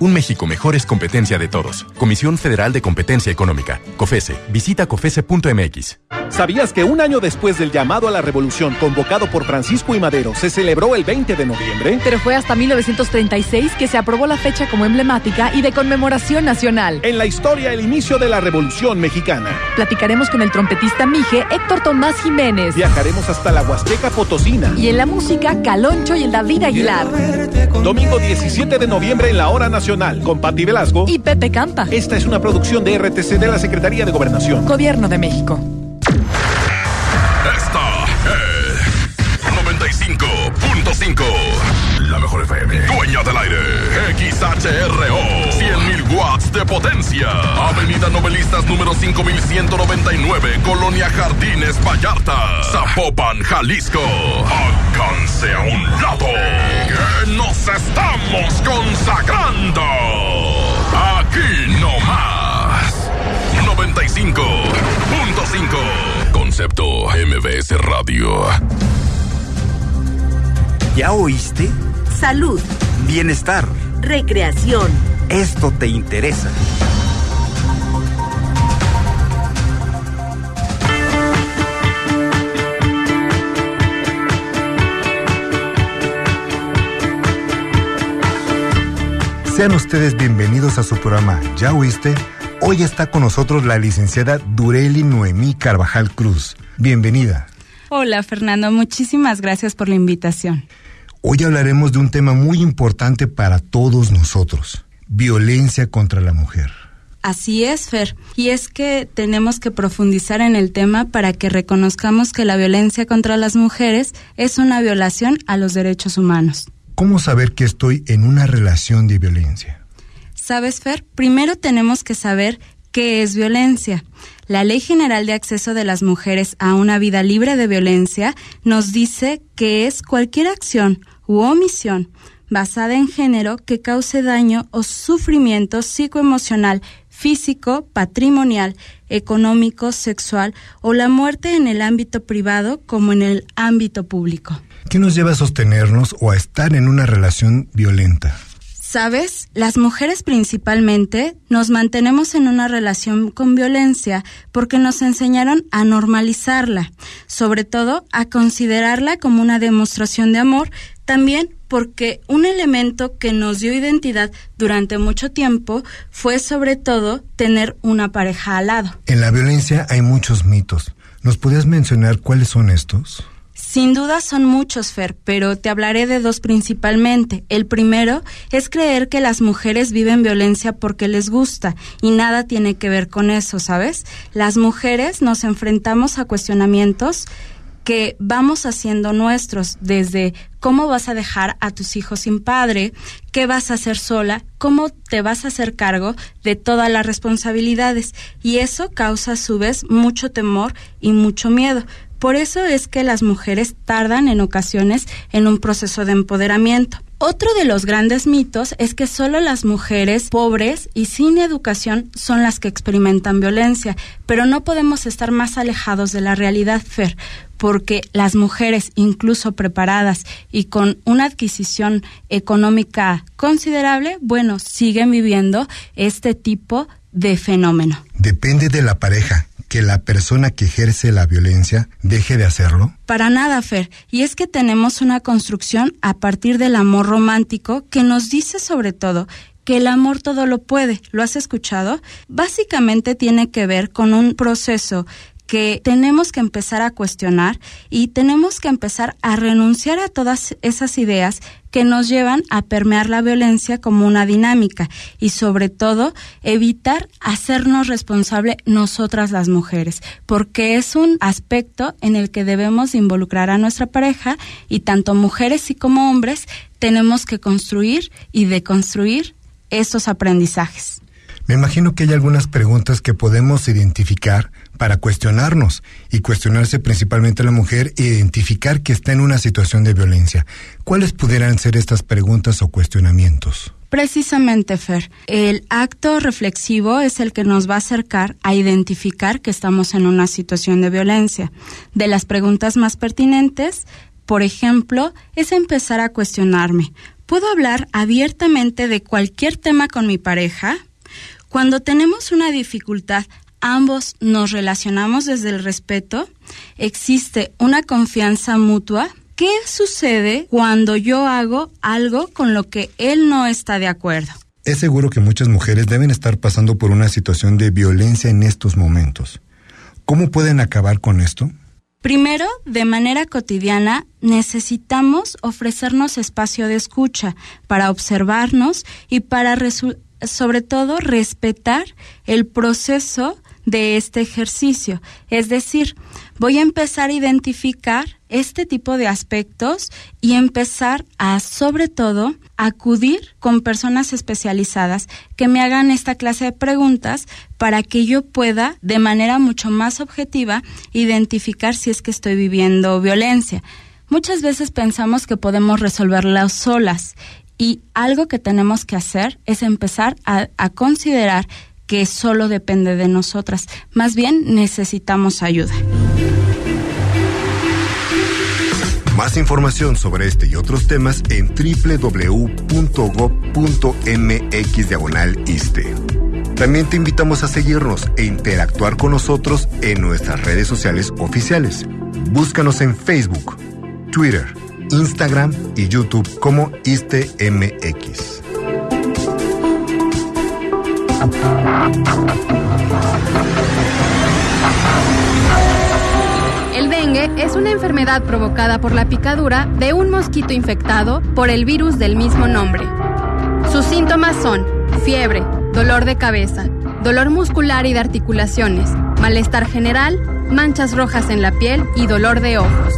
Un México mejor es competencia de todos. Comisión Federal de Competencia Económica. COFESE. Visita COFESE.mx. ¿Sabías que un año después del llamado a la revolución convocado por Francisco y Madero se celebró el 20 de noviembre? Pero fue hasta 1936 que se aprobó la fecha como emblemática y de conmemoración nacional. En la historia, el inicio de la Revolución Mexicana. Platicaremos con el trompetista Mije Héctor Tomás Jiménez. Viajaremos hasta la Huasteca Potosina. Y en la música, Caloncho y el David Aguilar. Domingo 17 de noviembre en la Hora Nacional, con Pati Velasco y Pepe Campa. Esta es una producción de RTC de la Secretaría de Gobernación. Gobierno de México. XHRO. 100.000 watts de potencia. Avenida Novelistas número 5199. Colonia Jardines Vallarta. Zapopan, Jalisco. Alcance a un lado. Que nos estamos consagrando. Aquí no más. 95.5. Concepto MBS Radio. ¿Ya oíste? Salud, Bienestar. Recreación. Esto te interesa. Sean ustedes bienvenidos a su programa ¿Ya oíste? Hoy está con nosotros la licenciada Dureli Noemí Carvajal Cruz. Bienvenida. Hola Fernando, muchísimas gracias por la invitación. Hoy hablaremos de un tema muy importante para todos nosotros, violencia contra la mujer. Así es, Fer. Y es que tenemos que profundizar en el tema para que reconozcamos que la violencia contra las mujeres es una violación a los derechos humanos. ¿Cómo saber que estoy en una relación de violencia? ¿Sabes, Fer? Primero tenemos que saber qué es violencia. La Ley General de Acceso de las Mujeres a una Vida Libre de Violencia nos dice que es cualquier acción u omisión basada en género que cause daño o sufrimiento psicoemocional, físico, patrimonial, económico, sexual o la muerte en el ámbito privado como en el ámbito público. ¿Qué nos lleva a sostenernos o a estar en una relación violenta? Sabes, las mujeres principalmente nos mantenemos en una relación con violencia porque nos enseñaron a normalizarla, sobre todo a considerarla como una demostración de amor, también porque un elemento que nos dio identidad durante mucho tiempo fue sobre todo tener una pareja al lado. En la violencia hay muchos mitos. ¿Nos podrías mencionar cuáles son estos? Sin duda son muchos, Fer, pero te hablaré de dos principalmente. El primero es creer que las mujeres viven violencia porque les gusta y nada tiene que ver con eso, ¿sabes? Las mujeres nos enfrentamos a cuestionamientos que vamos haciendo nuestros, desde cómo vas a dejar a tus hijos sin padre, qué vas a hacer sola, cómo te vas a hacer cargo de todas las responsabilidades. Y eso causa a su vez mucho temor y mucho miedo. Por eso es que las mujeres tardan en ocasiones en un proceso de empoderamiento. Otro de los grandes mitos es que solo las mujeres pobres y sin educación son las que experimentan violencia, pero no podemos estar más alejados de la realidad, Fer, porque las mujeres, incluso preparadas y con una adquisición económica considerable, bueno, siguen viviendo este tipo de fenómeno. Depende de la pareja que la persona que ejerce la violencia deje de hacerlo? Para nada, Fer. Y es que tenemos una construcción a partir del amor romántico que nos dice sobre todo que el amor todo lo puede. ¿Lo has escuchado? Básicamente tiene que ver con un proceso que tenemos que empezar a cuestionar y tenemos que empezar a renunciar a todas esas ideas que nos llevan a permear la violencia como una dinámica y sobre todo evitar hacernos responsable nosotras las mujeres, porque es un aspecto en el que debemos involucrar a nuestra pareja y tanto mujeres y como hombres tenemos que construir y deconstruir estos aprendizajes. Me imagino que hay algunas preguntas que podemos identificar para cuestionarnos y cuestionarse principalmente a la mujer e identificar que está en una situación de violencia. ¿Cuáles pudieran ser estas preguntas o cuestionamientos? Precisamente, Fer, el acto reflexivo es el que nos va a acercar a identificar que estamos en una situación de violencia. De las preguntas más pertinentes, por ejemplo, es empezar a cuestionarme ¿Puedo hablar abiertamente de cualquier tema con mi pareja? Cuando tenemos una dificultad, ambos nos relacionamos desde el respeto, existe una confianza mutua. ¿Qué sucede cuando yo hago algo con lo que él no está de acuerdo? Es seguro que muchas mujeres deben estar pasando por una situación de violencia en estos momentos. ¿Cómo pueden acabar con esto? Primero, de manera cotidiana, necesitamos ofrecernos espacio de escucha para observarnos y para, sobre todo, respetar el proceso de este ejercicio. Es decir, voy a empezar a identificar este tipo de aspectos y empezar a, sobre todo, acudir con personas especializadas que me hagan esta clase de preguntas para que yo pueda, de manera mucho más objetiva, identificar si es que estoy viviendo violencia. Muchas veces pensamos que podemos resolverla solas y algo que tenemos que hacer es empezar a, a considerar que solo depende de nosotras. Más bien necesitamos ayuda. Más información sobre este y otros temas en www.gov.mx diagonal ISTE. También te invitamos a seguirnos e interactuar con nosotros en nuestras redes sociales oficiales. Búscanos en Facebook, Twitter, Instagram y YouTube como ISTEMX. El dengue es una enfermedad provocada por la picadura de un mosquito infectado por el virus del mismo nombre. Sus síntomas son fiebre, dolor de cabeza, dolor muscular y de articulaciones, malestar general, manchas rojas en la piel y dolor de ojos.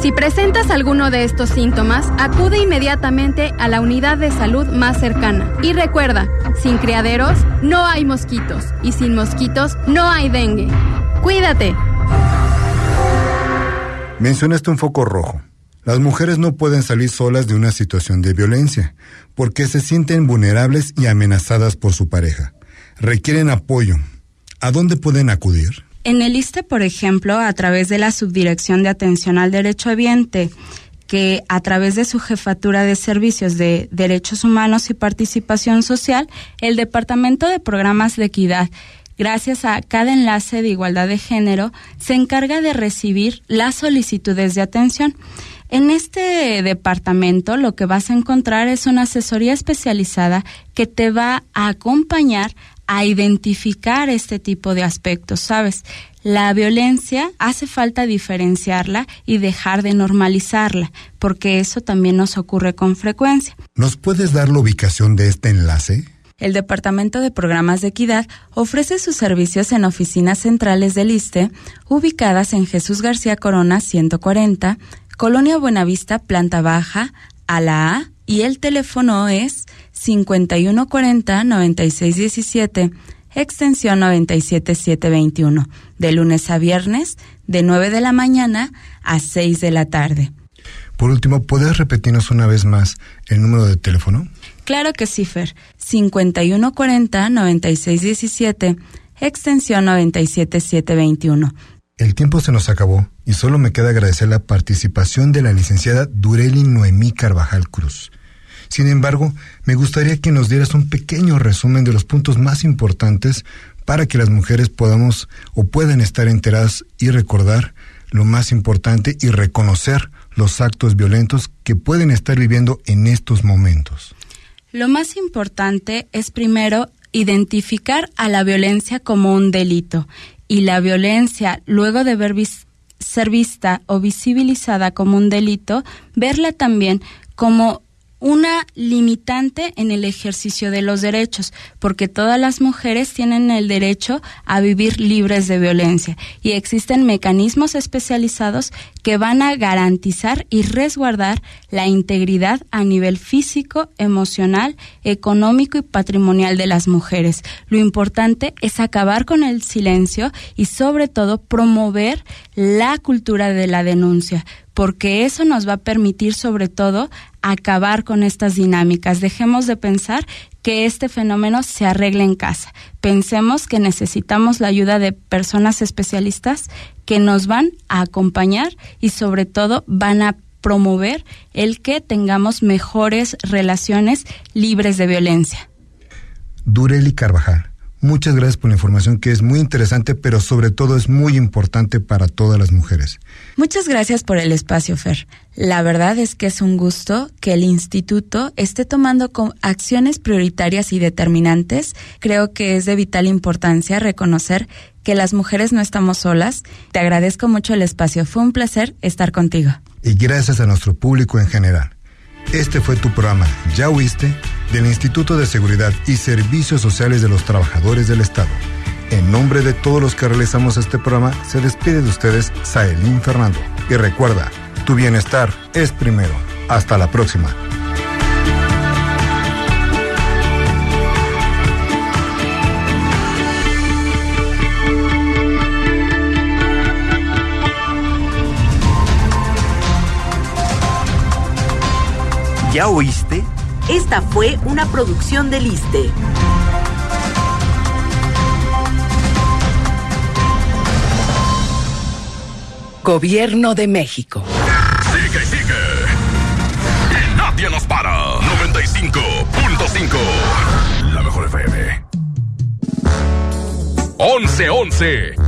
Si presentas alguno de estos síntomas, acude inmediatamente a la unidad de salud más cercana. Y recuerda, sin criaderos no hay mosquitos y sin mosquitos no hay dengue. Cuídate. Mencionaste un foco rojo. Las mujeres no pueden salir solas de una situación de violencia, porque se sienten vulnerables y amenazadas por su pareja. Requieren apoyo. ¿A dónde pueden acudir? En el ISTE, por ejemplo, a través de la Subdirección de Atención al Derecho Ambiente, que a través de su jefatura de servicios de derechos humanos y participación social, el Departamento de Programas de Equidad, gracias a cada enlace de igualdad de género, se encarga de recibir las solicitudes de atención. En este departamento lo que vas a encontrar es una asesoría especializada que te va a acompañar a identificar este tipo de aspectos, ¿sabes? La violencia hace falta diferenciarla y dejar de normalizarla, porque eso también nos ocurre con frecuencia. ¿Nos puedes dar la ubicación de este enlace? El Departamento de Programas de Equidad ofrece sus servicios en oficinas centrales del ISTE, ubicadas en Jesús García Corona 140, Colonia Buenavista, planta baja, a la A, y el teléfono es 5140-9617, extensión 97721, de lunes a viernes, de 9 de la mañana a 6 de la tarde. Por último, ¿puedes repetirnos una vez más el número de teléfono? Claro que sí, Fer. 5140-9617, extensión 97721. El tiempo se nos acabó y solo me queda agradecer la participación de la licenciada Dureli Noemí Carvajal Cruz. Sin embargo, me gustaría que nos dieras un pequeño resumen de los puntos más importantes para que las mujeres podamos o puedan estar enteradas y recordar lo más importante y reconocer los actos violentos que pueden estar viviendo en estos momentos. Lo más importante es primero identificar a la violencia como un delito y la violencia, luego de ver ser vista o visibilizada como un delito, verla también como una limitante en el ejercicio de los derechos, porque todas las mujeres tienen el derecho a vivir libres de violencia y existen mecanismos especializados que van a garantizar y resguardar la integridad a nivel físico, emocional, económico y patrimonial de las mujeres. Lo importante es acabar con el silencio y sobre todo promover la cultura de la denuncia, porque eso nos va a permitir sobre todo acabar con estas dinámicas. Dejemos de pensar que este fenómeno se arregle en casa. Pensemos que necesitamos la ayuda de personas especialistas que nos van a acompañar y sobre todo van a promover el que tengamos mejores relaciones libres de violencia. Dureli Carvajal, muchas gracias por la información que es muy interesante, pero sobre todo es muy importante para todas las mujeres. Muchas gracias por el espacio, Fer. La verdad es que es un gusto que el instituto esté tomando acciones prioritarias y determinantes. Creo que es de vital importancia reconocer que las mujeres no estamos solas. Te agradezco mucho el espacio. Fue un placer estar contigo. Y gracias a nuestro público en general. Este fue tu programa, ¿Ya oíste? del Instituto de Seguridad y Servicios Sociales de los Trabajadores del Estado. En nombre de todos los que realizamos este programa, se despide de ustedes Saelín Fernando. Y recuerda, tu bienestar es primero. Hasta la próxima. ¿Ya oíste? Esta fue una producción del ISTE. Gobierno de México. Sigue, sigue. Y nadie nos para. 95.5. La mejor FM. 11, 11.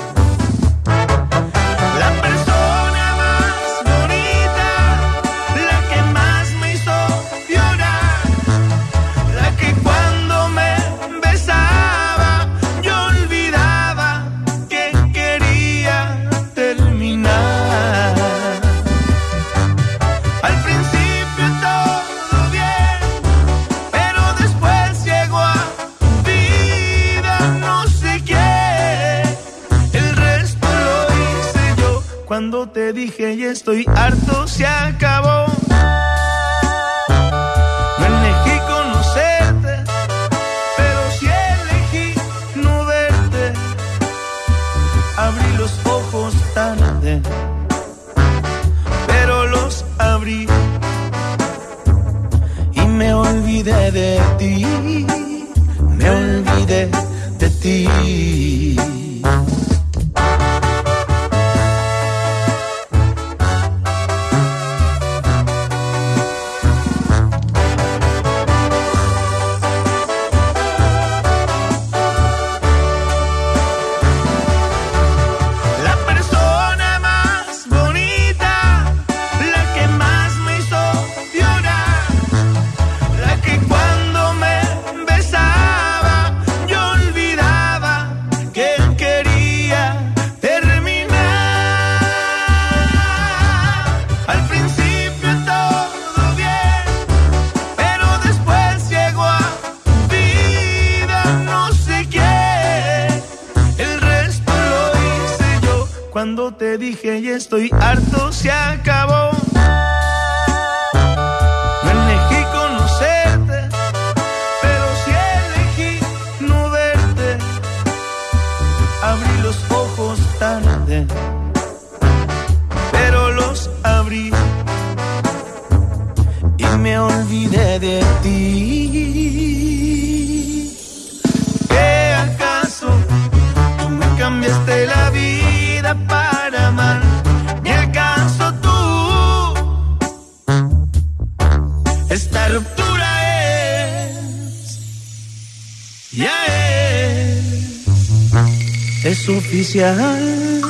Es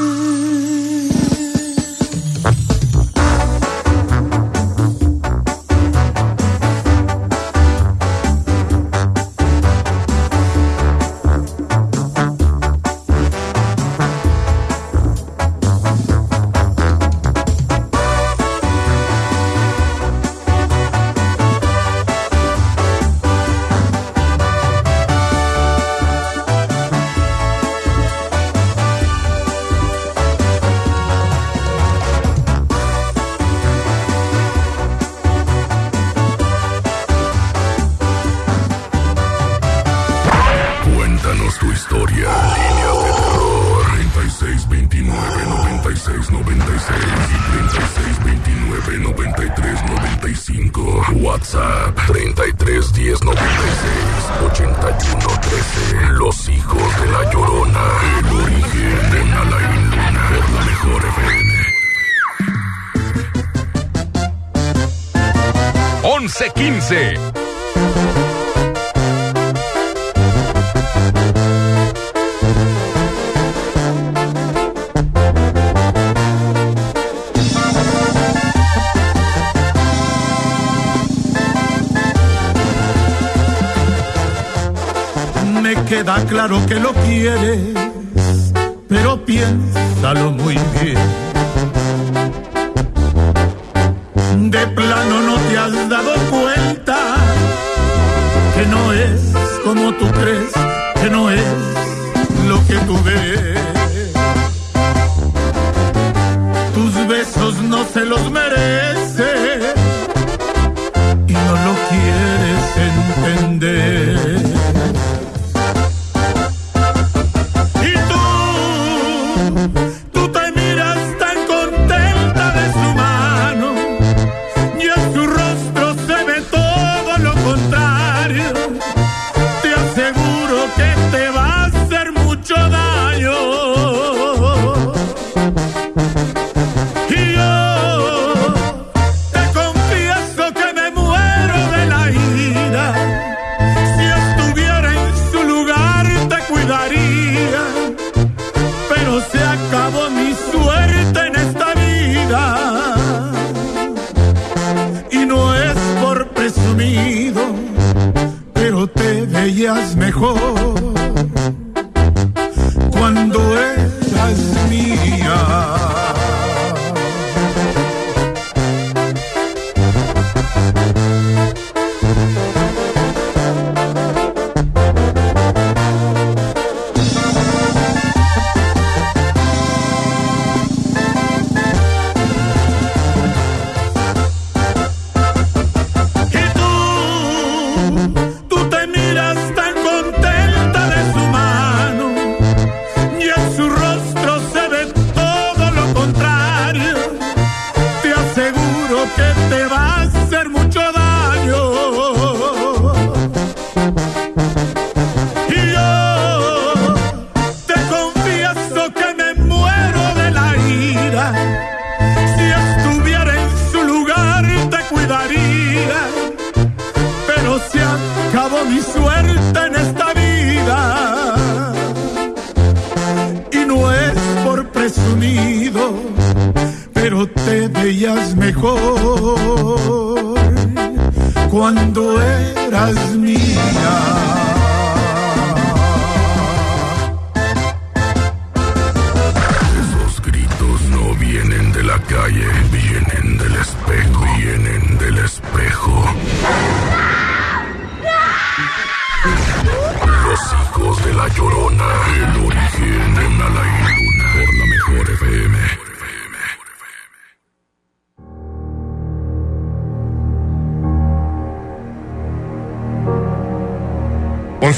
claro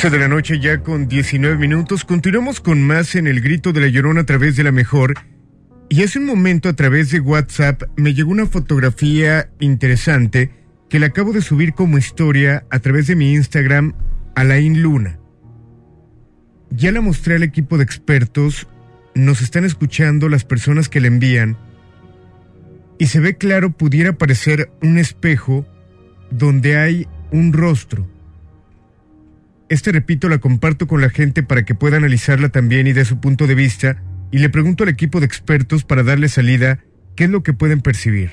11 de la noche ya con 19 minutos. Continuamos con más en el grito de la llorona a través de la mejor. Y hace un momento a través de WhatsApp me llegó una fotografía interesante que la acabo de subir como historia a través de mi Instagram, Alain Luna. Ya la mostré al equipo de expertos, nos están escuchando las personas que la envían y se ve claro pudiera parecer un espejo donde hay un rostro. Este, repito, la comparto con la gente para que pueda analizarla también y de su punto de vista, y le pregunto al equipo de expertos para darle salida qué es lo que pueden percibir.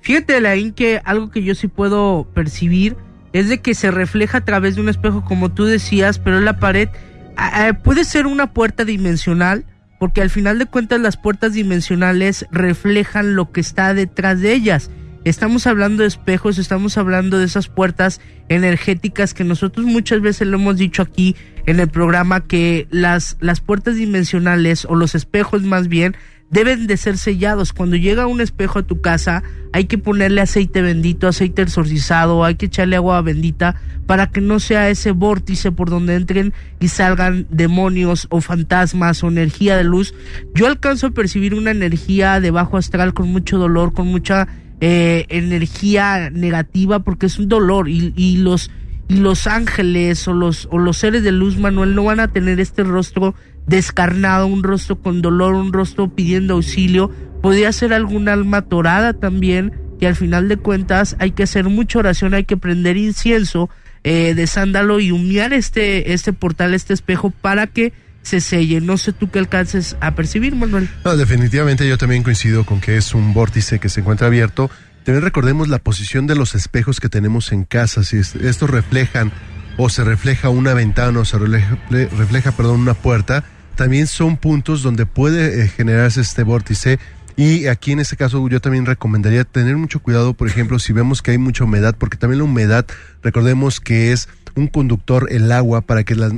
Fíjate, Alain, que algo que yo sí puedo percibir es de que se refleja a través de un espejo, como tú decías, pero la pared ah, ah, puede ser una puerta dimensional, porque al final de cuentas las puertas dimensionales reflejan lo que está detrás de ellas. Estamos hablando de espejos, estamos hablando de esas puertas energéticas que nosotros muchas veces lo hemos dicho aquí en el programa que las, las puertas dimensionales o los espejos más bien deben de ser sellados. Cuando llega un espejo a tu casa, hay que ponerle aceite bendito, aceite exorcizado, hay que echarle agua bendita para que no sea ese vórtice por donde entren y salgan demonios o fantasmas o energía de luz. Yo alcanzo a percibir una energía de bajo astral con mucho dolor, con mucha eh, energía negativa porque es un dolor y, y los y los ángeles o los o los seres de luz Manuel no van a tener este rostro descarnado, un rostro con dolor, un rostro pidiendo auxilio, podría ser algún alma torada también, que al final de cuentas hay que hacer mucha oración, hay que prender incienso eh, de sándalo y humear este, este portal, este espejo para que se selle. No sé tú qué alcances a percibir, Manuel. Definitivamente yo también coincido con que es un vórtice que se encuentra abierto. También recordemos la posición de los espejos que tenemos en casa. Si estos reflejan o se refleja una ventana o se refleja, refleja perdón, una puerta, también son puntos donde puede eh, generarse este vórtice. Y aquí en este caso yo también recomendaría tener mucho cuidado, por ejemplo, si vemos que hay mucha humedad, porque también la humedad, recordemos que es un conductor el agua para que las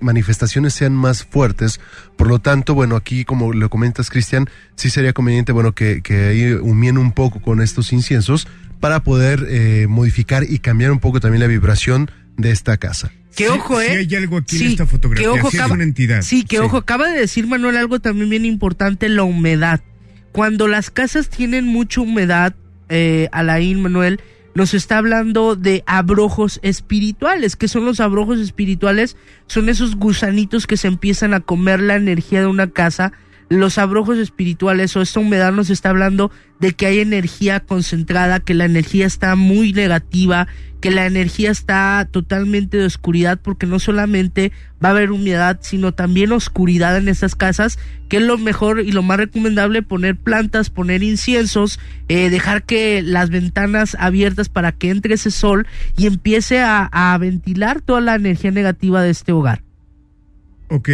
manifestaciones sean más fuertes. Por lo tanto, bueno, aquí como lo comentas, Cristian, sí sería conveniente, bueno, que, que ahí humien un poco con estos inciensos para poder eh, modificar y cambiar un poco también la vibración de esta casa. Que ojo, ¿eh? hay algo aquí en esta fotografía. Que ojo, sí es una entidad. Sí, que ojo, acaba de decir Manuel algo también bien importante, la humedad. Cuando las casas tienen mucha humedad, eh, Alain, Manuel, nos está hablando de abrojos espirituales. ¿Qué son los abrojos espirituales? Son esos gusanitos que se empiezan a comer la energía de una casa los abrojos espirituales o esta humedad nos está hablando de que hay energía concentrada, que la energía está muy negativa, que la energía está totalmente de oscuridad, porque no solamente va a haber humedad, sino también oscuridad en estas casas, que es lo mejor y lo más recomendable poner plantas, poner inciensos, eh, dejar que las ventanas abiertas para que entre ese sol y empiece a, a ventilar toda la energía negativa de este hogar. Ok,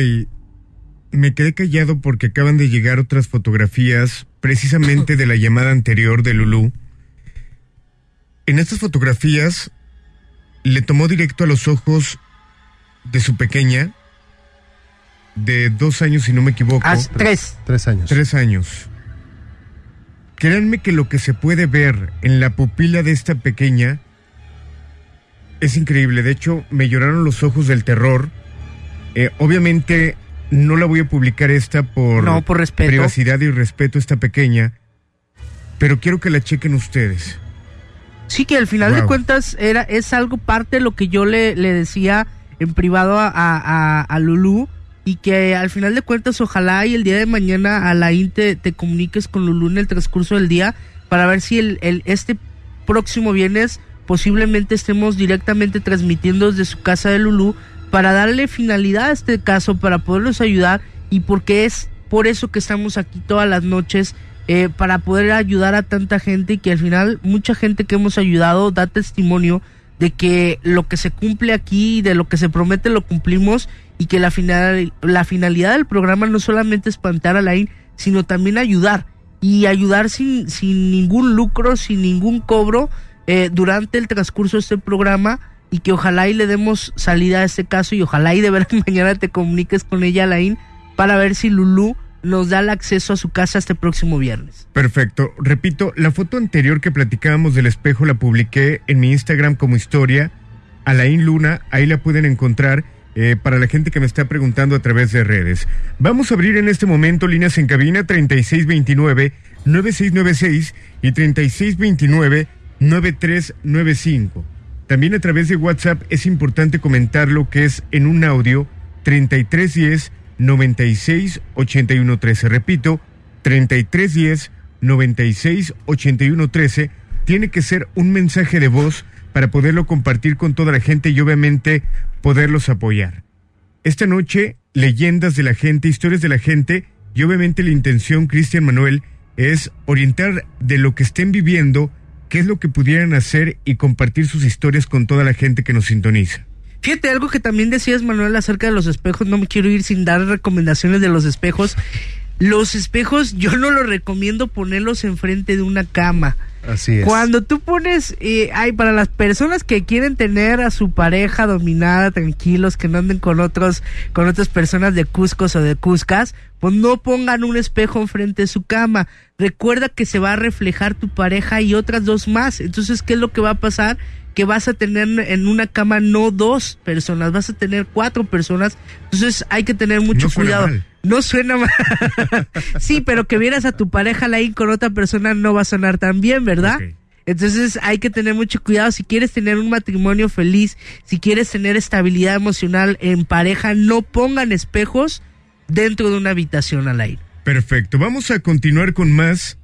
me quedé callado porque acaban de llegar otras fotografías precisamente de la llamada anterior de Lulú. En estas fotografías le tomó directo a los ojos de su pequeña, de dos años si no me equivoco. Ah, tres. Tres años. Tres años. Créanme que lo que se puede ver en la pupila de esta pequeña es increíble. De hecho, me lloraron los ojos del terror. Eh, obviamente no la voy a publicar esta por, no, por respeto. privacidad y respeto a esta pequeña, pero quiero que la chequen ustedes. Sí, que al final wow. de cuentas era, es algo parte de lo que yo le, le decía en privado a, a, a, Lulú y que al final de cuentas ojalá y el día de mañana a la te, te comuniques con Lulú en el transcurso del día para ver si el, el, este próximo viernes posiblemente estemos directamente transmitiendo desde su casa de Lulú para darle finalidad a este caso, para poderlos ayudar y porque es por eso que estamos aquí todas las noches, eh, para poder ayudar a tanta gente y que al final mucha gente que hemos ayudado da testimonio de que lo que se cumple aquí, de lo que se promete lo cumplimos y que la, final, la finalidad del programa no solamente espantar a la IN, sino también ayudar y ayudar sin, sin ningún lucro, sin ningún cobro eh, durante el transcurso de este programa y que ojalá y le demos salida a este caso y ojalá y de verdad *laughs* mañana te comuniques con ella, Alain, para ver si Lulú nos da el acceso a su casa este próximo viernes. Perfecto. Repito, la foto anterior que platicábamos del espejo la publiqué en mi Instagram como historia, Alain Luna, ahí la pueden encontrar. Eh, para la gente que me está preguntando a través de redes. Vamos a abrir en este momento líneas en cabina 3629-9696 y 3629-9395. También a través de WhatsApp es importante comentar lo que es en un audio 3310 96 81 13. Repito, 3310 96 81 13. Tiene que ser un mensaje de voz para poderlo compartir con toda la gente y obviamente poderlos apoyar. Esta noche, leyendas de la gente, historias de la gente y obviamente la intención, Cristian Manuel, es orientar de lo que estén viviendo qué es lo que pudieran hacer y compartir sus historias con toda la gente que nos sintoniza. Fíjate, algo que también decías, Manuel, acerca de los espejos, no me quiero ir sin dar recomendaciones de los espejos. Los espejos yo no los recomiendo ponerlos enfrente de una cama. Así es. Cuando tú pones, eh, hay para las personas que quieren tener a su pareja dominada, tranquilos, que no anden con otros, con otras personas de Cuscos o de Cuscas, pues no pongan un espejo enfrente de su cama. recuerda que se va a reflejar tu pareja y otras dos más. Entonces, ¿qué es lo que va a pasar? Que vas a tener en una cama no dos personas, vas a tener cuatro personas. Entonces, hay que tener mucho No cuidado. mal. No suena mal. *laughs* sí, pero que vieras a tu pareja ahí con otra persona no va a sonar tan bien, ¿verdad? Entonces hay que tener mucho cuidado. Si quieres tener un matrimonio feliz, si quieres tener estabilidad emocional en pareja, no pongan espejos dentro de una habitación al aire. Perfecto, vamos a continuar con más.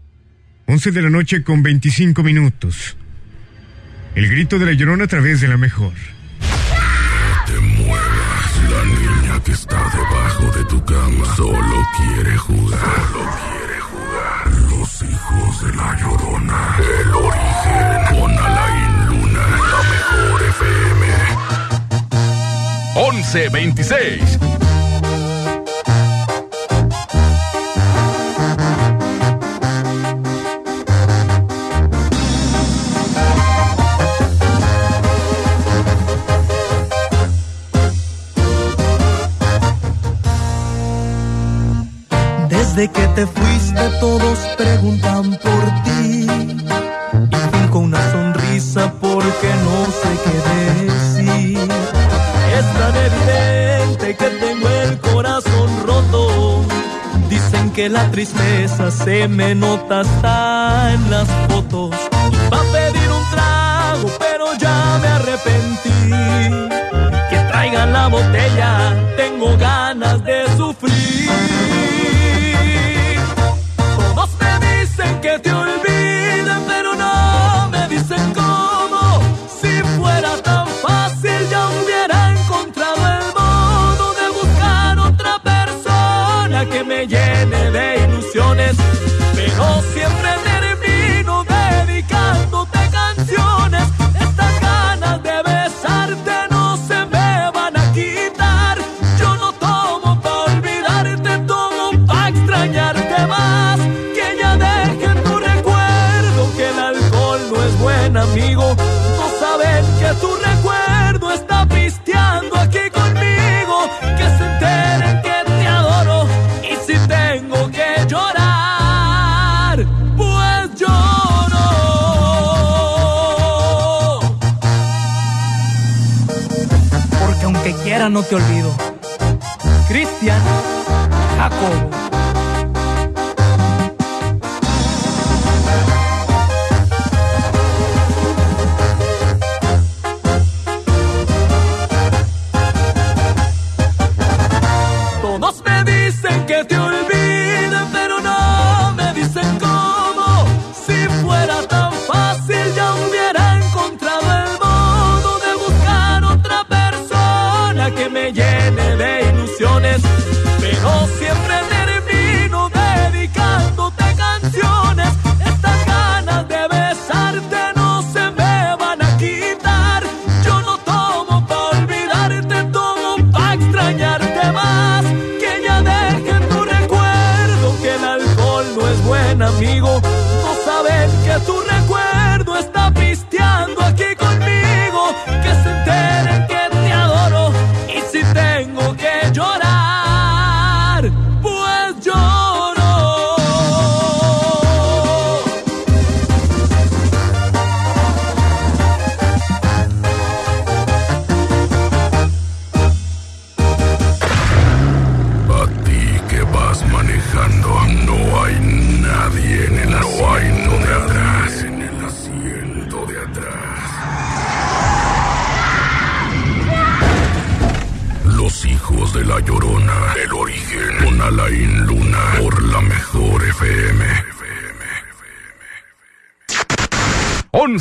11 de la noche con 25 minutos. El grito de la llorona a través de la mejor. te muevas. La niña que está debajo de tu cama solo quiere jugar. Solo quiere jugar. Los hijos de la llorona. El origen. Con Alain Luna. La mejor FM. 1126. Desde que te fuiste todos preguntan por ti y finco una sonrisa porque no sé qué decir. Es tan evidente que tengo el corazón roto. Dicen que la tristeza se me nota hasta en las fotos. Va a pedir un trago, pero ya me arrepentí. Que traigan la botella, no te olvido. Cristian Jacobo.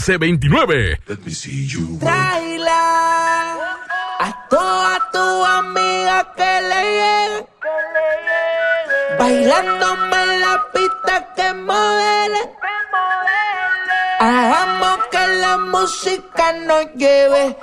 1129. Tráela a toda tu amiga que le llegue. Bailándome en la pista que modele. Hagamos que la música nos lleve.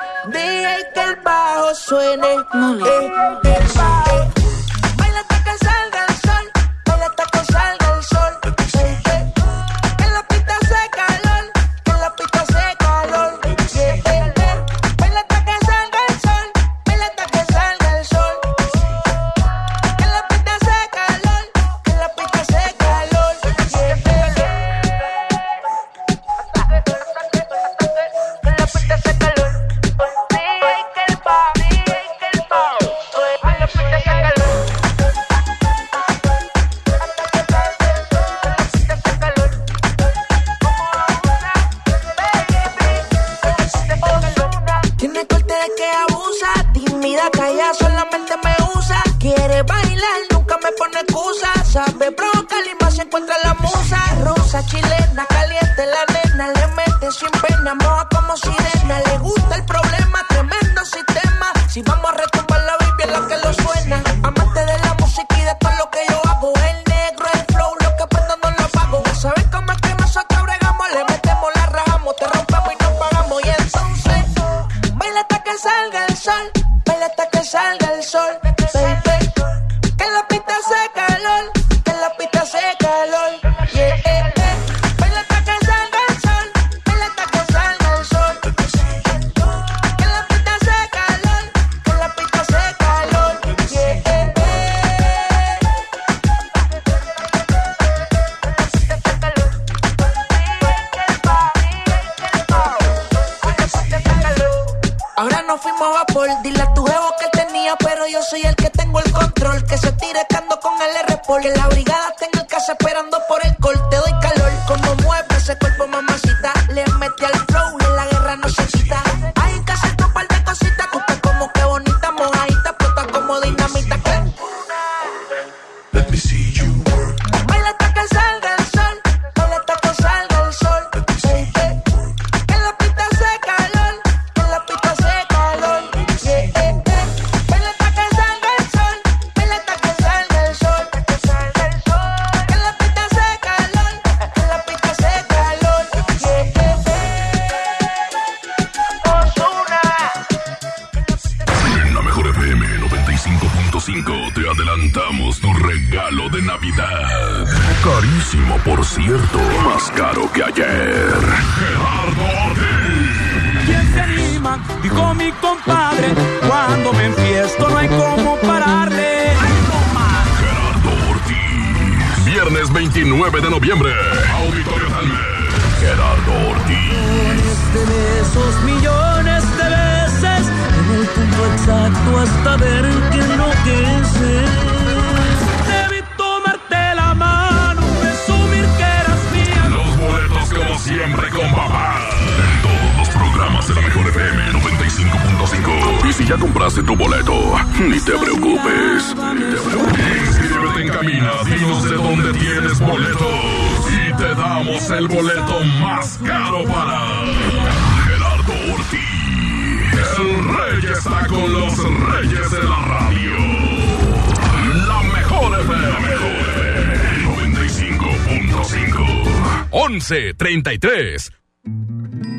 11 33.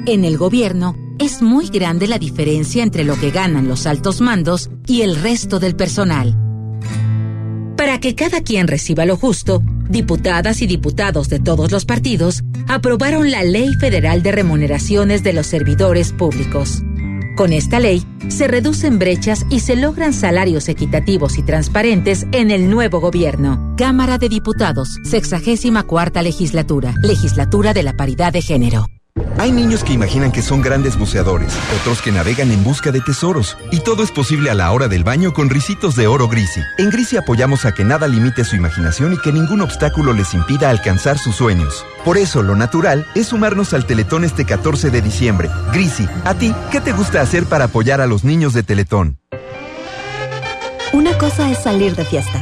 En el gobierno es muy grande la diferencia entre lo que ganan los altos mandos y el resto del personal. Para que cada quien reciba lo justo, diputadas y diputados de todos los partidos aprobaron la Ley Federal de Remuneraciones de los Servidores Públicos. Con esta ley, se reducen brechas y se logran salarios equitativos y transparentes en el nuevo gobierno. Cámara de Diputados, 64 legislatura, legislatura de la paridad de género. Hay niños que imaginan que son grandes buceadores, otros que navegan en busca de tesoros. Y todo es posible a la hora del baño con risitos de oro Grisi. En Grisi apoyamos a que nada limite su imaginación y que ningún obstáculo les impida alcanzar sus sueños. Por eso, lo natural es sumarnos al Teletón este 14 de diciembre. Grisi, ¿a ti qué te gusta hacer para apoyar a los niños de Teletón? Una cosa es salir de fiesta.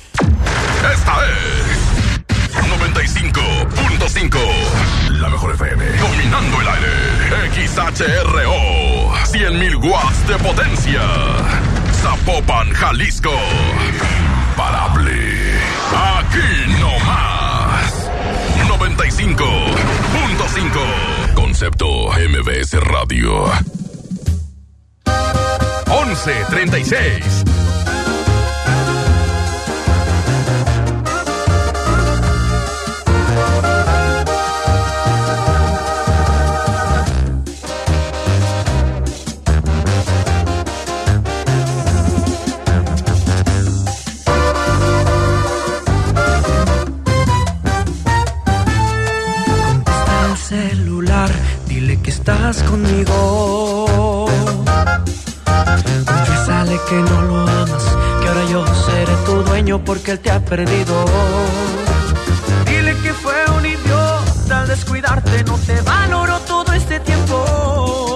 Esta es 95.5. La mejor FM. Dominando el aire. XHRO. 100.000 watts de potencia. Zapopan, Jalisco. Imparable. Aquí no más. 95.5. Concepto MBS Radio. 1136. Estás conmigo. Confiésale que no lo amas, que ahora yo seré tu dueño porque él te ha perdido. Dile que fue un idiota al descuidarte, no te valoró todo este tiempo.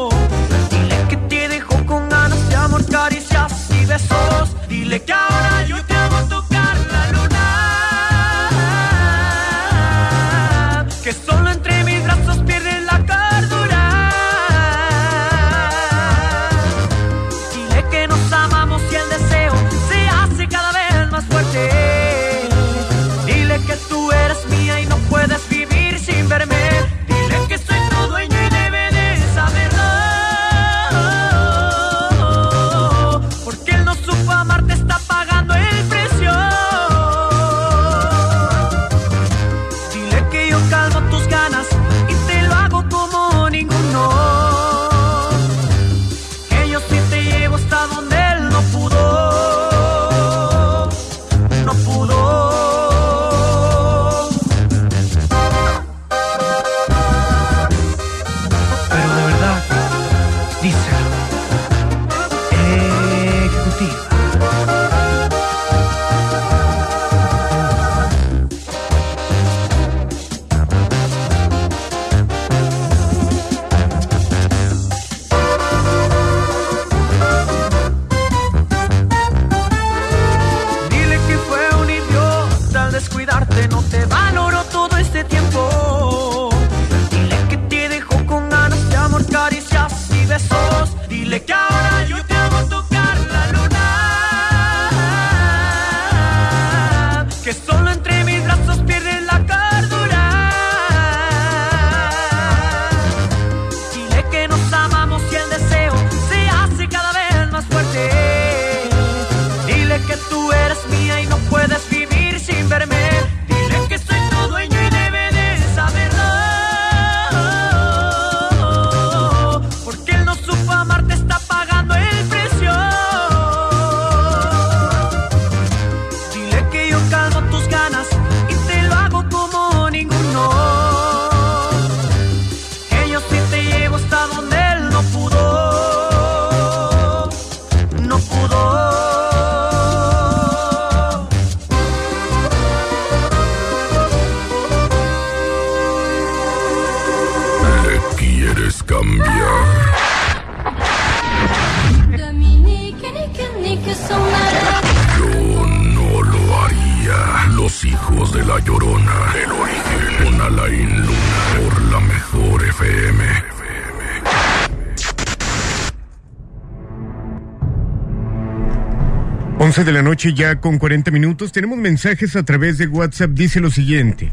11 de la noche ya con 40 minutos. Tenemos mensajes a través de WhatsApp. Dice lo siguiente.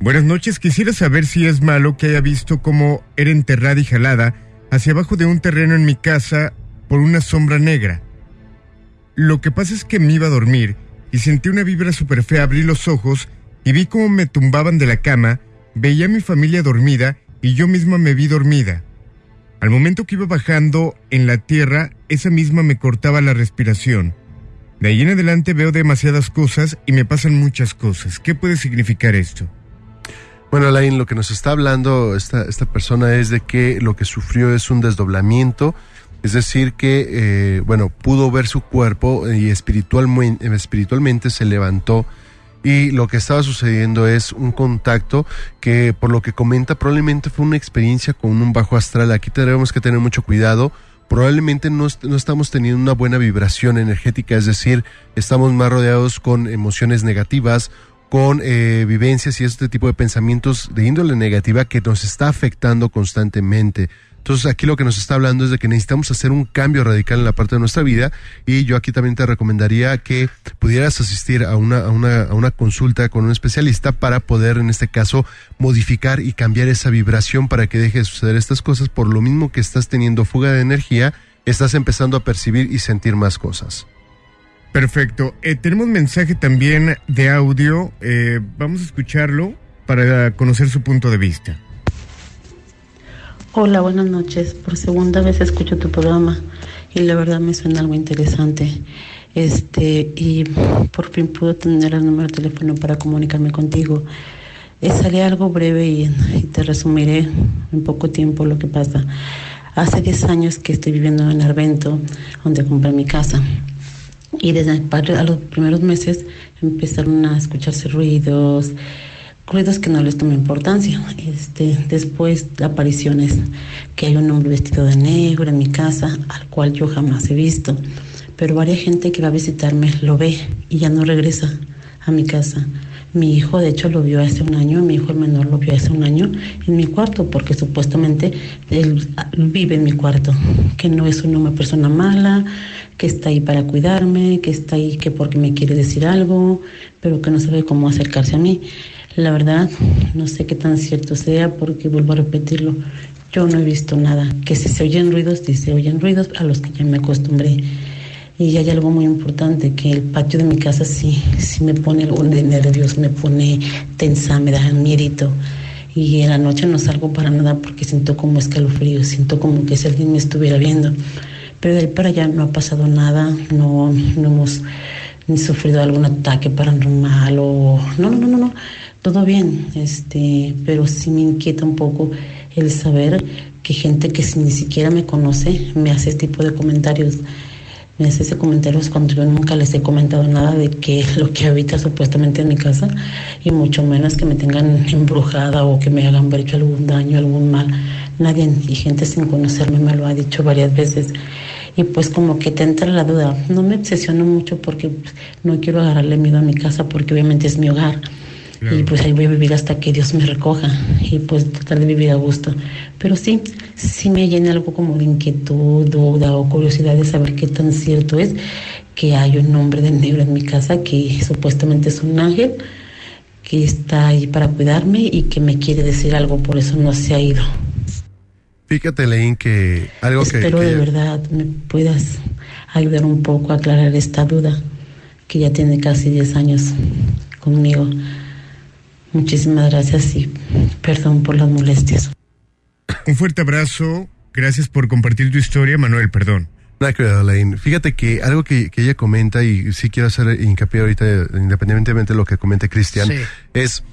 Buenas noches. Quisiera saber si es malo que haya visto cómo era enterrada y jalada hacia abajo de un terreno en mi casa por una sombra negra. Lo que pasa es que me iba a dormir y sentí una vibra súper fea. Abrí los ojos y vi cómo me tumbaban de la cama. Veía a mi familia dormida y yo misma me vi dormida. Al momento que iba bajando en la tierra, esa misma me cortaba la respiración. De ahí en adelante veo demasiadas cosas y me pasan muchas cosas. ¿Qué puede significar esto? Bueno, Alain, lo que nos está hablando esta, esta persona es de que lo que sufrió es un desdoblamiento, es decir, que, eh, bueno, pudo ver su cuerpo y espiritualmente, espiritualmente se levantó y lo que estaba sucediendo es un contacto que, por lo que comenta, probablemente fue una experiencia con un bajo astral. Aquí tenemos que tener mucho cuidado probablemente no, no, estamos teniendo una buena vibración energética, es decir, estamos más rodeados con emociones negativas, con eh, vivencias y este tipo de pensamientos de índole negativa que nos está afectando constantemente. Entonces aquí lo que nos está hablando es de que necesitamos hacer un cambio radical en la parte de nuestra vida y yo aquí también te recomendaría que pudieras asistir a una, a una, a una consulta con un especialista para poder en este caso modificar y cambiar esa vibración para que deje de suceder estas cosas. Por lo mismo que estás teniendo fuga de energía, estás empezando a percibir y sentir más cosas. Perfecto. Eh, tenemos mensaje también de audio. Eh, vamos a escucharlo para conocer su punto de vista. Hola, buenas noches. Por segunda vez escucho tu programa y la verdad me suena algo interesante. Este, y por fin pude tener el número de teléfono para comunicarme contigo. Sale algo breve y, y, te resumiré en poco tiempo lo que pasa. Hace 10 años que estoy viviendo en Arvento, donde compré mi casa. Y desde a los primeros meses empezaron a escucharse ruidos, ruidos que no les tomo importancia. Este, después apariciones que hay un hombre vestido de negro en mi casa, al cual yo jamás he visto. Pero varias gente que va a visitarme lo ve y ya no regresa a mi casa. Mi hijo, de hecho, lo vio hace un año, mi hijo el menor lo vio hace un año en mi cuarto, porque supuestamente él vive en mi cuarto, que no es una persona mala, que está ahí para cuidarme, que está ahí que porque me quiere decir algo, pero que no sabe cómo acercarse a mí. La verdad, no sé qué tan cierto sea porque vuelvo a repetirlo, yo no he visto nada. Que si se oyen ruidos, si se oyen ruidos a los que ya me acostumbré. Y hay algo muy importante, que el patio de mi casa sí, sí me pone algo de nervios, me pone tensa, me da miedito. Y en la noche no salgo para nada porque siento como escalofrío, siento como que si alguien me estuviera viendo. Pero de ahí para allá no ha pasado nada, no, no hemos ni sufrido algún ataque paranormal o... No, no, no, no, no todo bien, este, pero sí me inquieta un poco el saber que gente que ni siquiera me conoce me hace este tipo de comentarios. Me hace ese comentarios cuando yo nunca les he comentado nada de que lo que habita supuestamente en mi casa y mucho menos que me tengan embrujada o que me hagan ver hecho algún daño, algún mal. Nadie y gente sin conocerme me lo ha dicho varias veces y pues como que te entra la duda. No me obsesiono mucho porque no quiero agarrarle miedo a mi casa porque obviamente es mi hogar y pues ahí voy a vivir hasta que Dios me recoja y pues tratar de vivir a gusto. Pero sí, sí me llena algo como de inquietud, duda o curiosidad de saber qué tan cierto es que hay un hombre de negro en mi casa que supuestamente es un ángel que está ahí para cuidarme y que me quiere decir algo, por eso no se ha ido. Fíjate, Leín, que algo Espero que... Espero de verdad me puedas ayudar un poco a aclarar esta duda que ya tiene casi 10 años conmigo. Muchísimas gracias y perdón por las molestias. Un fuerte abrazo. Gracias por compartir tu historia, Manuel. Perdón. Fíjate que algo que, ella comenta, y sí quiero hacer hincapié ahorita, independientemente de lo que comente Cristian, es,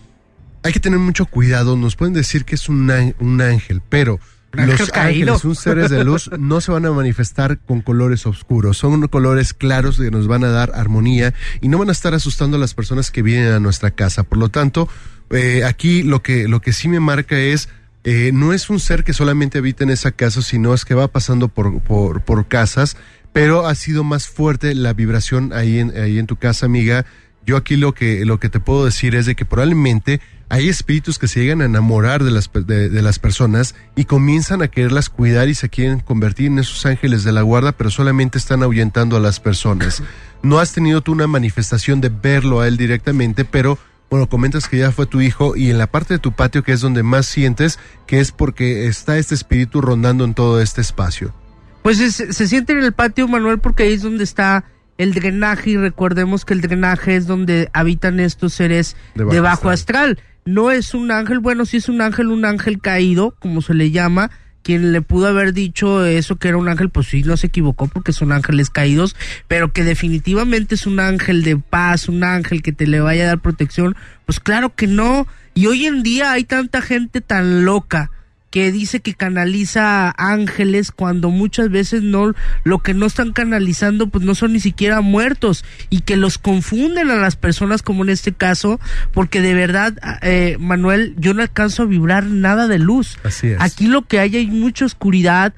hay que tener mucho cuidado. Nos pueden decir que es un, un ángel, pero los ángeles, un seres de luz, no se van a manifestar con colores oscuros. Son colores claros que nos van a dar armonía y no van a estar asustando a las personas que vienen a nuestra casa. Por lo tanto, eh, aquí lo que, lo que sí me marca es, eh, no es un ser que solamente habita en esa casa, sino es que va pasando por, por, por casas, pero ha sido más fuerte la vibración ahí en, ahí en tu casa, amiga. Yo aquí lo que, lo que te puedo decir es de que probablemente hay espíritus que se llegan a enamorar de las, de, las personas y comienzan a quererlas cuidar y se quieren convertir en esos ángeles de la guarda, pero solamente están ahuyentando a las personas. No has tenido tú una manifestación de verlo a él directamente, pero bueno, comentas que ya fue tu hijo y en la parte de tu patio que es donde más sientes que es porque está este espíritu rondando en todo este espacio. Pues se siente en el patio, Manuel, porque ahí es donde está el drenaje y recordemos que el drenaje es donde habitan estos seres de bajo, astral. No es un ángel, bueno, sí es un ángel, un ángel caído, como se le llama, quien le pudo haber dicho eso que era un ángel, pues sí, no se equivocó porque son ángeles caídos, pero que definitivamente es un ángel de paz, un ángel que te le vaya a dar protección, pues claro que no. Y hoy en día hay tanta gente tan loca que dice que canaliza ángeles cuando muchas veces no lo que no están canalizando pues no son ni siquiera muertos y que los confunden a las personas como en este caso porque de verdad eh, Manuel yo no alcanzo a vibrar nada de luz Así es. aquí lo que hay hay mucha oscuridad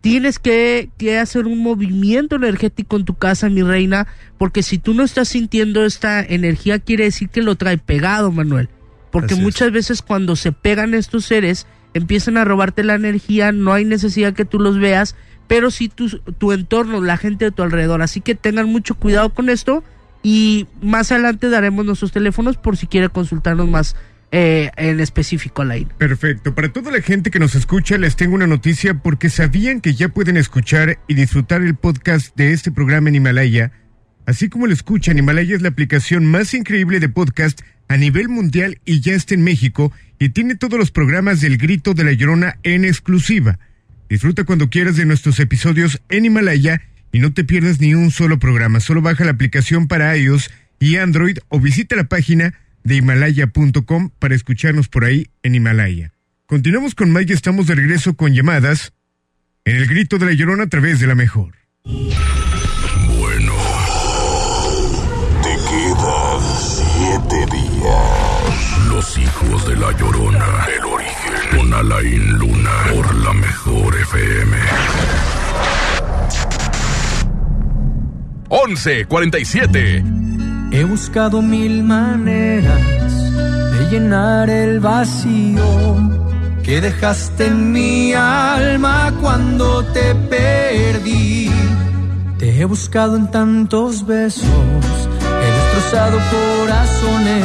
tienes que, que hacer un movimiento energético en tu casa mi reina porque si tú no estás sintiendo esta energía quiere decir que lo trae pegado Manuel porque Así es. muchas veces cuando se pegan estos seres empiezan a robarte la energía, no hay necesidad que tú los veas, pero sí tu, tu entorno, la gente de tu alrededor. Así que tengan mucho cuidado con esto y más adelante daremos nuestros teléfonos por si quiere consultarnos más eh, en específico al aire. Perfecto. Para toda la gente que nos escucha, les tengo una noticia porque sabían que ya pueden escuchar y disfrutar el podcast de este programa en Himalaya. Así como lo escuchan, Himalaya es la aplicación más increíble de podcast a nivel mundial y ya está en México y tiene todos los programas del Grito de la Llorona en exclusiva. Disfruta cuando quieras de nuestros episodios en Himalaya y no te pierdas ni un solo programa. Solo baja la aplicación para iOS y Android o visita la página de himalaya.com para escucharnos por ahí en Himalaya. Continuamos con Mike y estamos de regreso con llamadas en el Grito de la Llorona a través de la mejor. Los hijos de la Llorona, el origen, con Alain Luna, por la mejor FM. 1147. He buscado mil maneras de llenar el vacío que dejaste en mi alma cuando te perdí. Te he buscado en tantos besos, he destrozado corazones,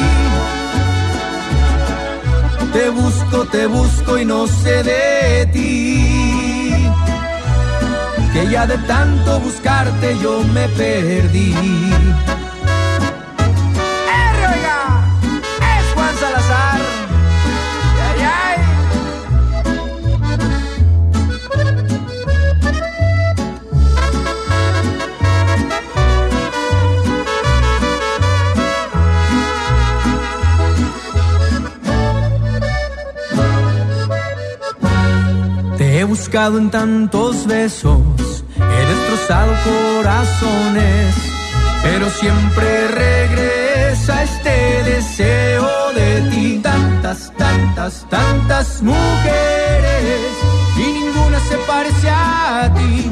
Te busco, te busco y no sé de ti. Que ya de tanto buscarte yo me perdí. Buscado en tantos besos, he destrozado corazones, pero siempre regresa este deseo de ti. Tantas, tantas, tantas mujeres y ninguna se parece a ti.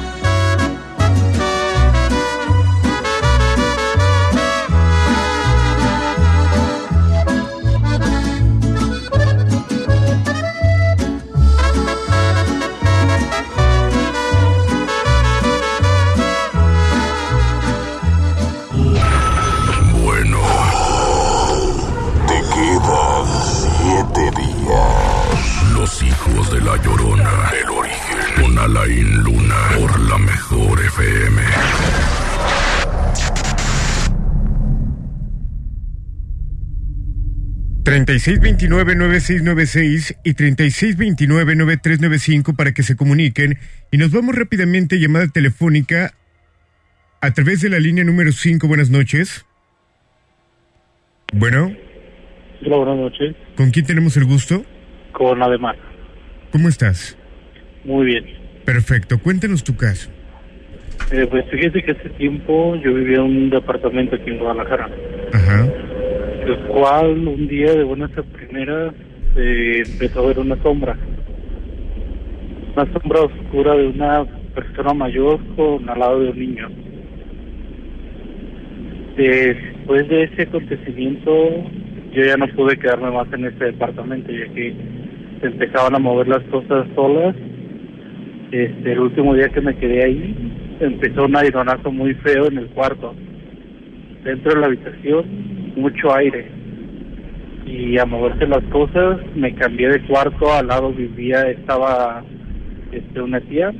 3629-9696 y 3629-9395 para que se comuniquen. Y nos vamos rápidamente, llamada telefónica, a través de la línea número 5. Buenas noches. Bueno. Hola, buenas noches. ¿Con quién tenemos el gusto? Con Ademar. ¿Cómo estás? Muy bien. Perfecto. Cuéntanos tu caso. Eh, pues fíjese que hace tiempo yo vivía en un departamento aquí en Guadalajara. Ajá. El cual un día de buenas a primeras eh, empezó a ver una sombra. Una sombra oscura de una persona mayor con al lado de un niño. Después de ese acontecimiento, yo ya no pude quedarme más en ese departamento, ya que se empezaban a mover las cosas solas. Este, el último día que me quedé ahí, empezó un aironazo muy feo en el cuarto. Dentro de la habitación, mucho aire. Y a moverse las cosas, me cambié de cuarto, al lado vivía, estaba este, una tía,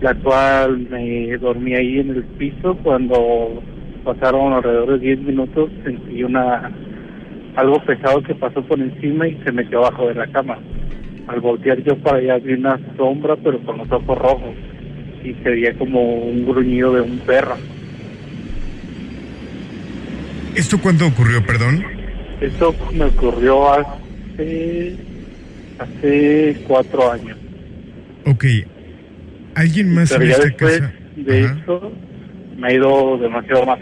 la cual me dormí ahí en el piso cuando pasaron alrededor de 10 minutos sentí una algo pesado que pasó por encima y se metió abajo de la cama. Al voltear yo para allá vi una sombra pero con los ojos rojos y se veía como un gruñido de un perro. ¿Esto cuándo ocurrió, perdón? Esto me ocurrió hace hace cuatro años. Ok. ¿Alguien más Pero en ya esta después casa? de Ajá. eso me ha ido demasiado mal.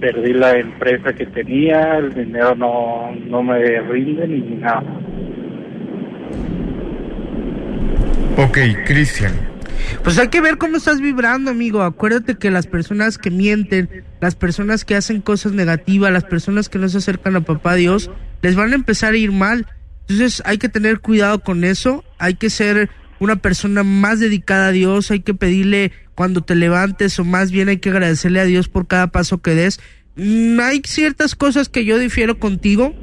Perdí la empresa que tenía, el dinero no, no me rinde ni nada. Ok, Cristian. Pues hay que ver cómo estás vibrando, amigo. Acuérdate que las personas que mienten, las personas que hacen cosas negativas, las personas que no se acercan a papá Dios, les van a empezar a ir mal. Entonces hay que tener cuidado con eso. Hay que ser una persona más dedicada a Dios. Hay que pedirle cuando te levantes o más bien hay que agradecerle a Dios por cada paso que des. Mm, hay ciertas cosas que yo difiero contigo.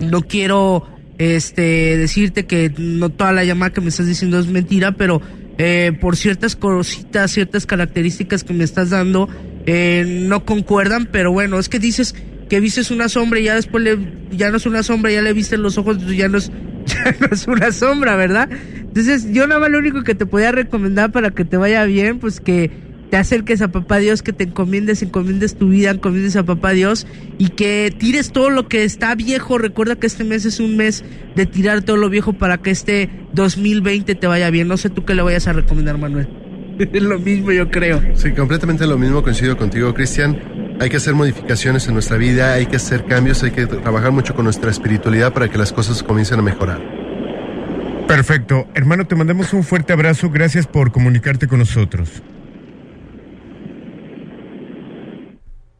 No quiero este decirte que no toda la llamada que me estás diciendo es mentira, pero eh, por ciertas cositas, ciertas características que me estás dando, eh, no concuerdan, pero bueno, es que dices que vistes una sombra y ya después le, ya no es una sombra, ya le viste los ojos, ya no es, *laughs* ya no es una sombra, ¿verdad? Entonces yo nada más lo único que te podía recomendar para que te vaya bien, pues que te acerques a papá Dios, que te encomiendes, encomiendes tu vida, encomiendes a papá Dios y que tires todo lo que está viejo. Recuerda que este mes es un mes de tirar todo lo viejo para que este 2020 te vaya bien. No sé tú qué le vayas a recomendar, Manuel. *laughs* Es lo mismo, yo creo. Sí, completamente lo mismo, coincido contigo, Cristian. Hay que hacer modificaciones en nuestra vida, hay que hacer cambios, hay que trabajar mucho con nuestra espiritualidad para que las cosas comiencen a mejorar. Perfecto. Hermano, te mandamos un fuerte abrazo. Gracias por comunicarte con nosotros.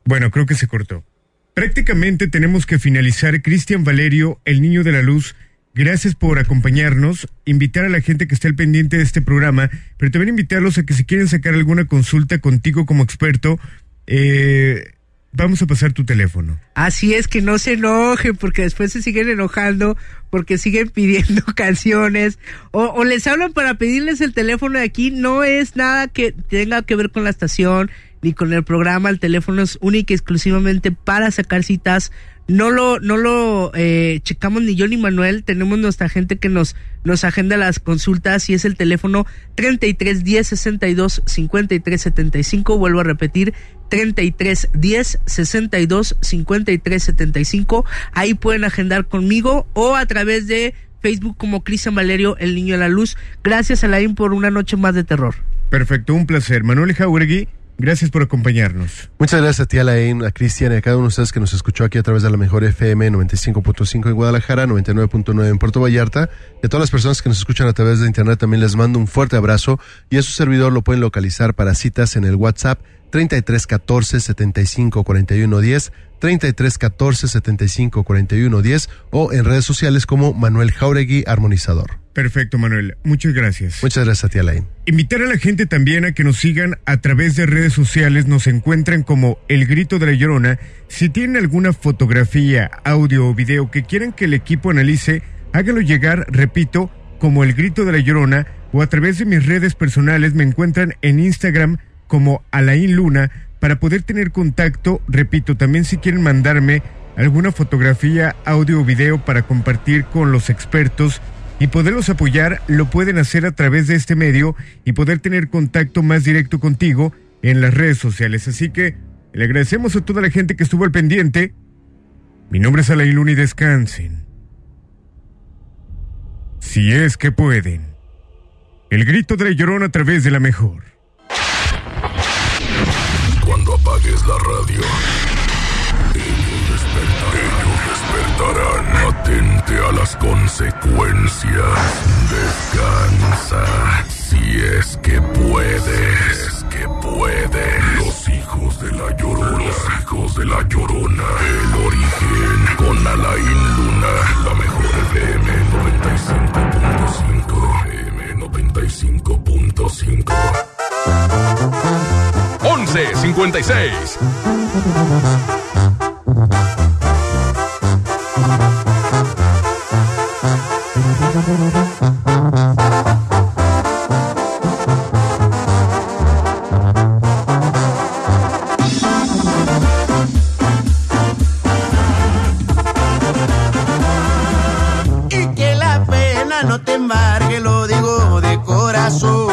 Bueno, creo que se cortó. Prácticamente tenemos que finalizar. Cristian Valerio, el niño de la luz, gracias por acompañarnos. Invitar a la gente que esté al pendiente de este programa, pero también invitarlos a que si quieren sacar alguna consulta contigo como experto, eh, vamos a pasar tu teléfono. Así es que no se enojen porque después se siguen enojando porque siguen pidiendo *laughs* canciones o, o les hablan para pedirles el teléfono de aquí. No es nada que tenga que ver con la estación ni con el programa. El teléfono es único y exclusivamente para sacar citas. No lo, no lo eh, checamos ni yo ni Manuel. Tenemos nuestra gente que nos, nos agenda las consultas y es el teléfono 33 10 62 53 75. Vuelvo a repetir 33 10 62 53 75. Ahí pueden agendar conmigo o a través de Facebook como Cristian Valerio, el niño de la luz. Gracias, Alain, por una noche más de terror. Perfecto, un placer. Manuel Jauregui, gracias por acompañarnos. Muchas gracias a ti, Alain, a Cristian y a cada uno de ustedes que nos escuchó aquí a través de la mejor FM 95.5 en Guadalajara, 99.9 en Puerto Vallarta. Y a todas las personas que nos escuchan a través de internet también les mando un fuerte abrazo. Y a su servidor lo pueden localizar para citas en el WhatsApp 33 14 75 41 10, 33 14 75 41 10 o en redes sociales como Manuel Jauregui Armonizador. Perfecto, Manuel. Muchas gracias. Muchas gracias a ti, Alain. Invitar a la gente también a que nos sigan a través de redes sociales, nos encuentran como El Grito de la Llorona. Si tienen alguna fotografía, audio o video que quieran que el equipo analice, háganlo llegar, repito, como El Grito de la Llorona o a través de mis redes personales me encuentran en Instagram como Alain Luna para poder tener contacto, repito, también si quieren mandarme alguna fotografía, audio o video para compartir con los expertos y poderlos apoyar, lo pueden hacer a través de este medio y poder tener contacto más directo contigo en las redes sociales. Así que le agradecemos a toda la gente que estuvo al pendiente. Mi nombre es Alain y descansen. Si es que pueden. El grito de la a través de la mejor. Cuando apagues la radio, A las consecuencias. Descansa. Si es que puedes. Es que puedes. Los hijos de la llorona. Los hijos de la llorona. El origen con Alain Luna. La mejor FM 95.5. FM 95.5. 11 56. Y que la pena no te embargue, lo digo de corazón.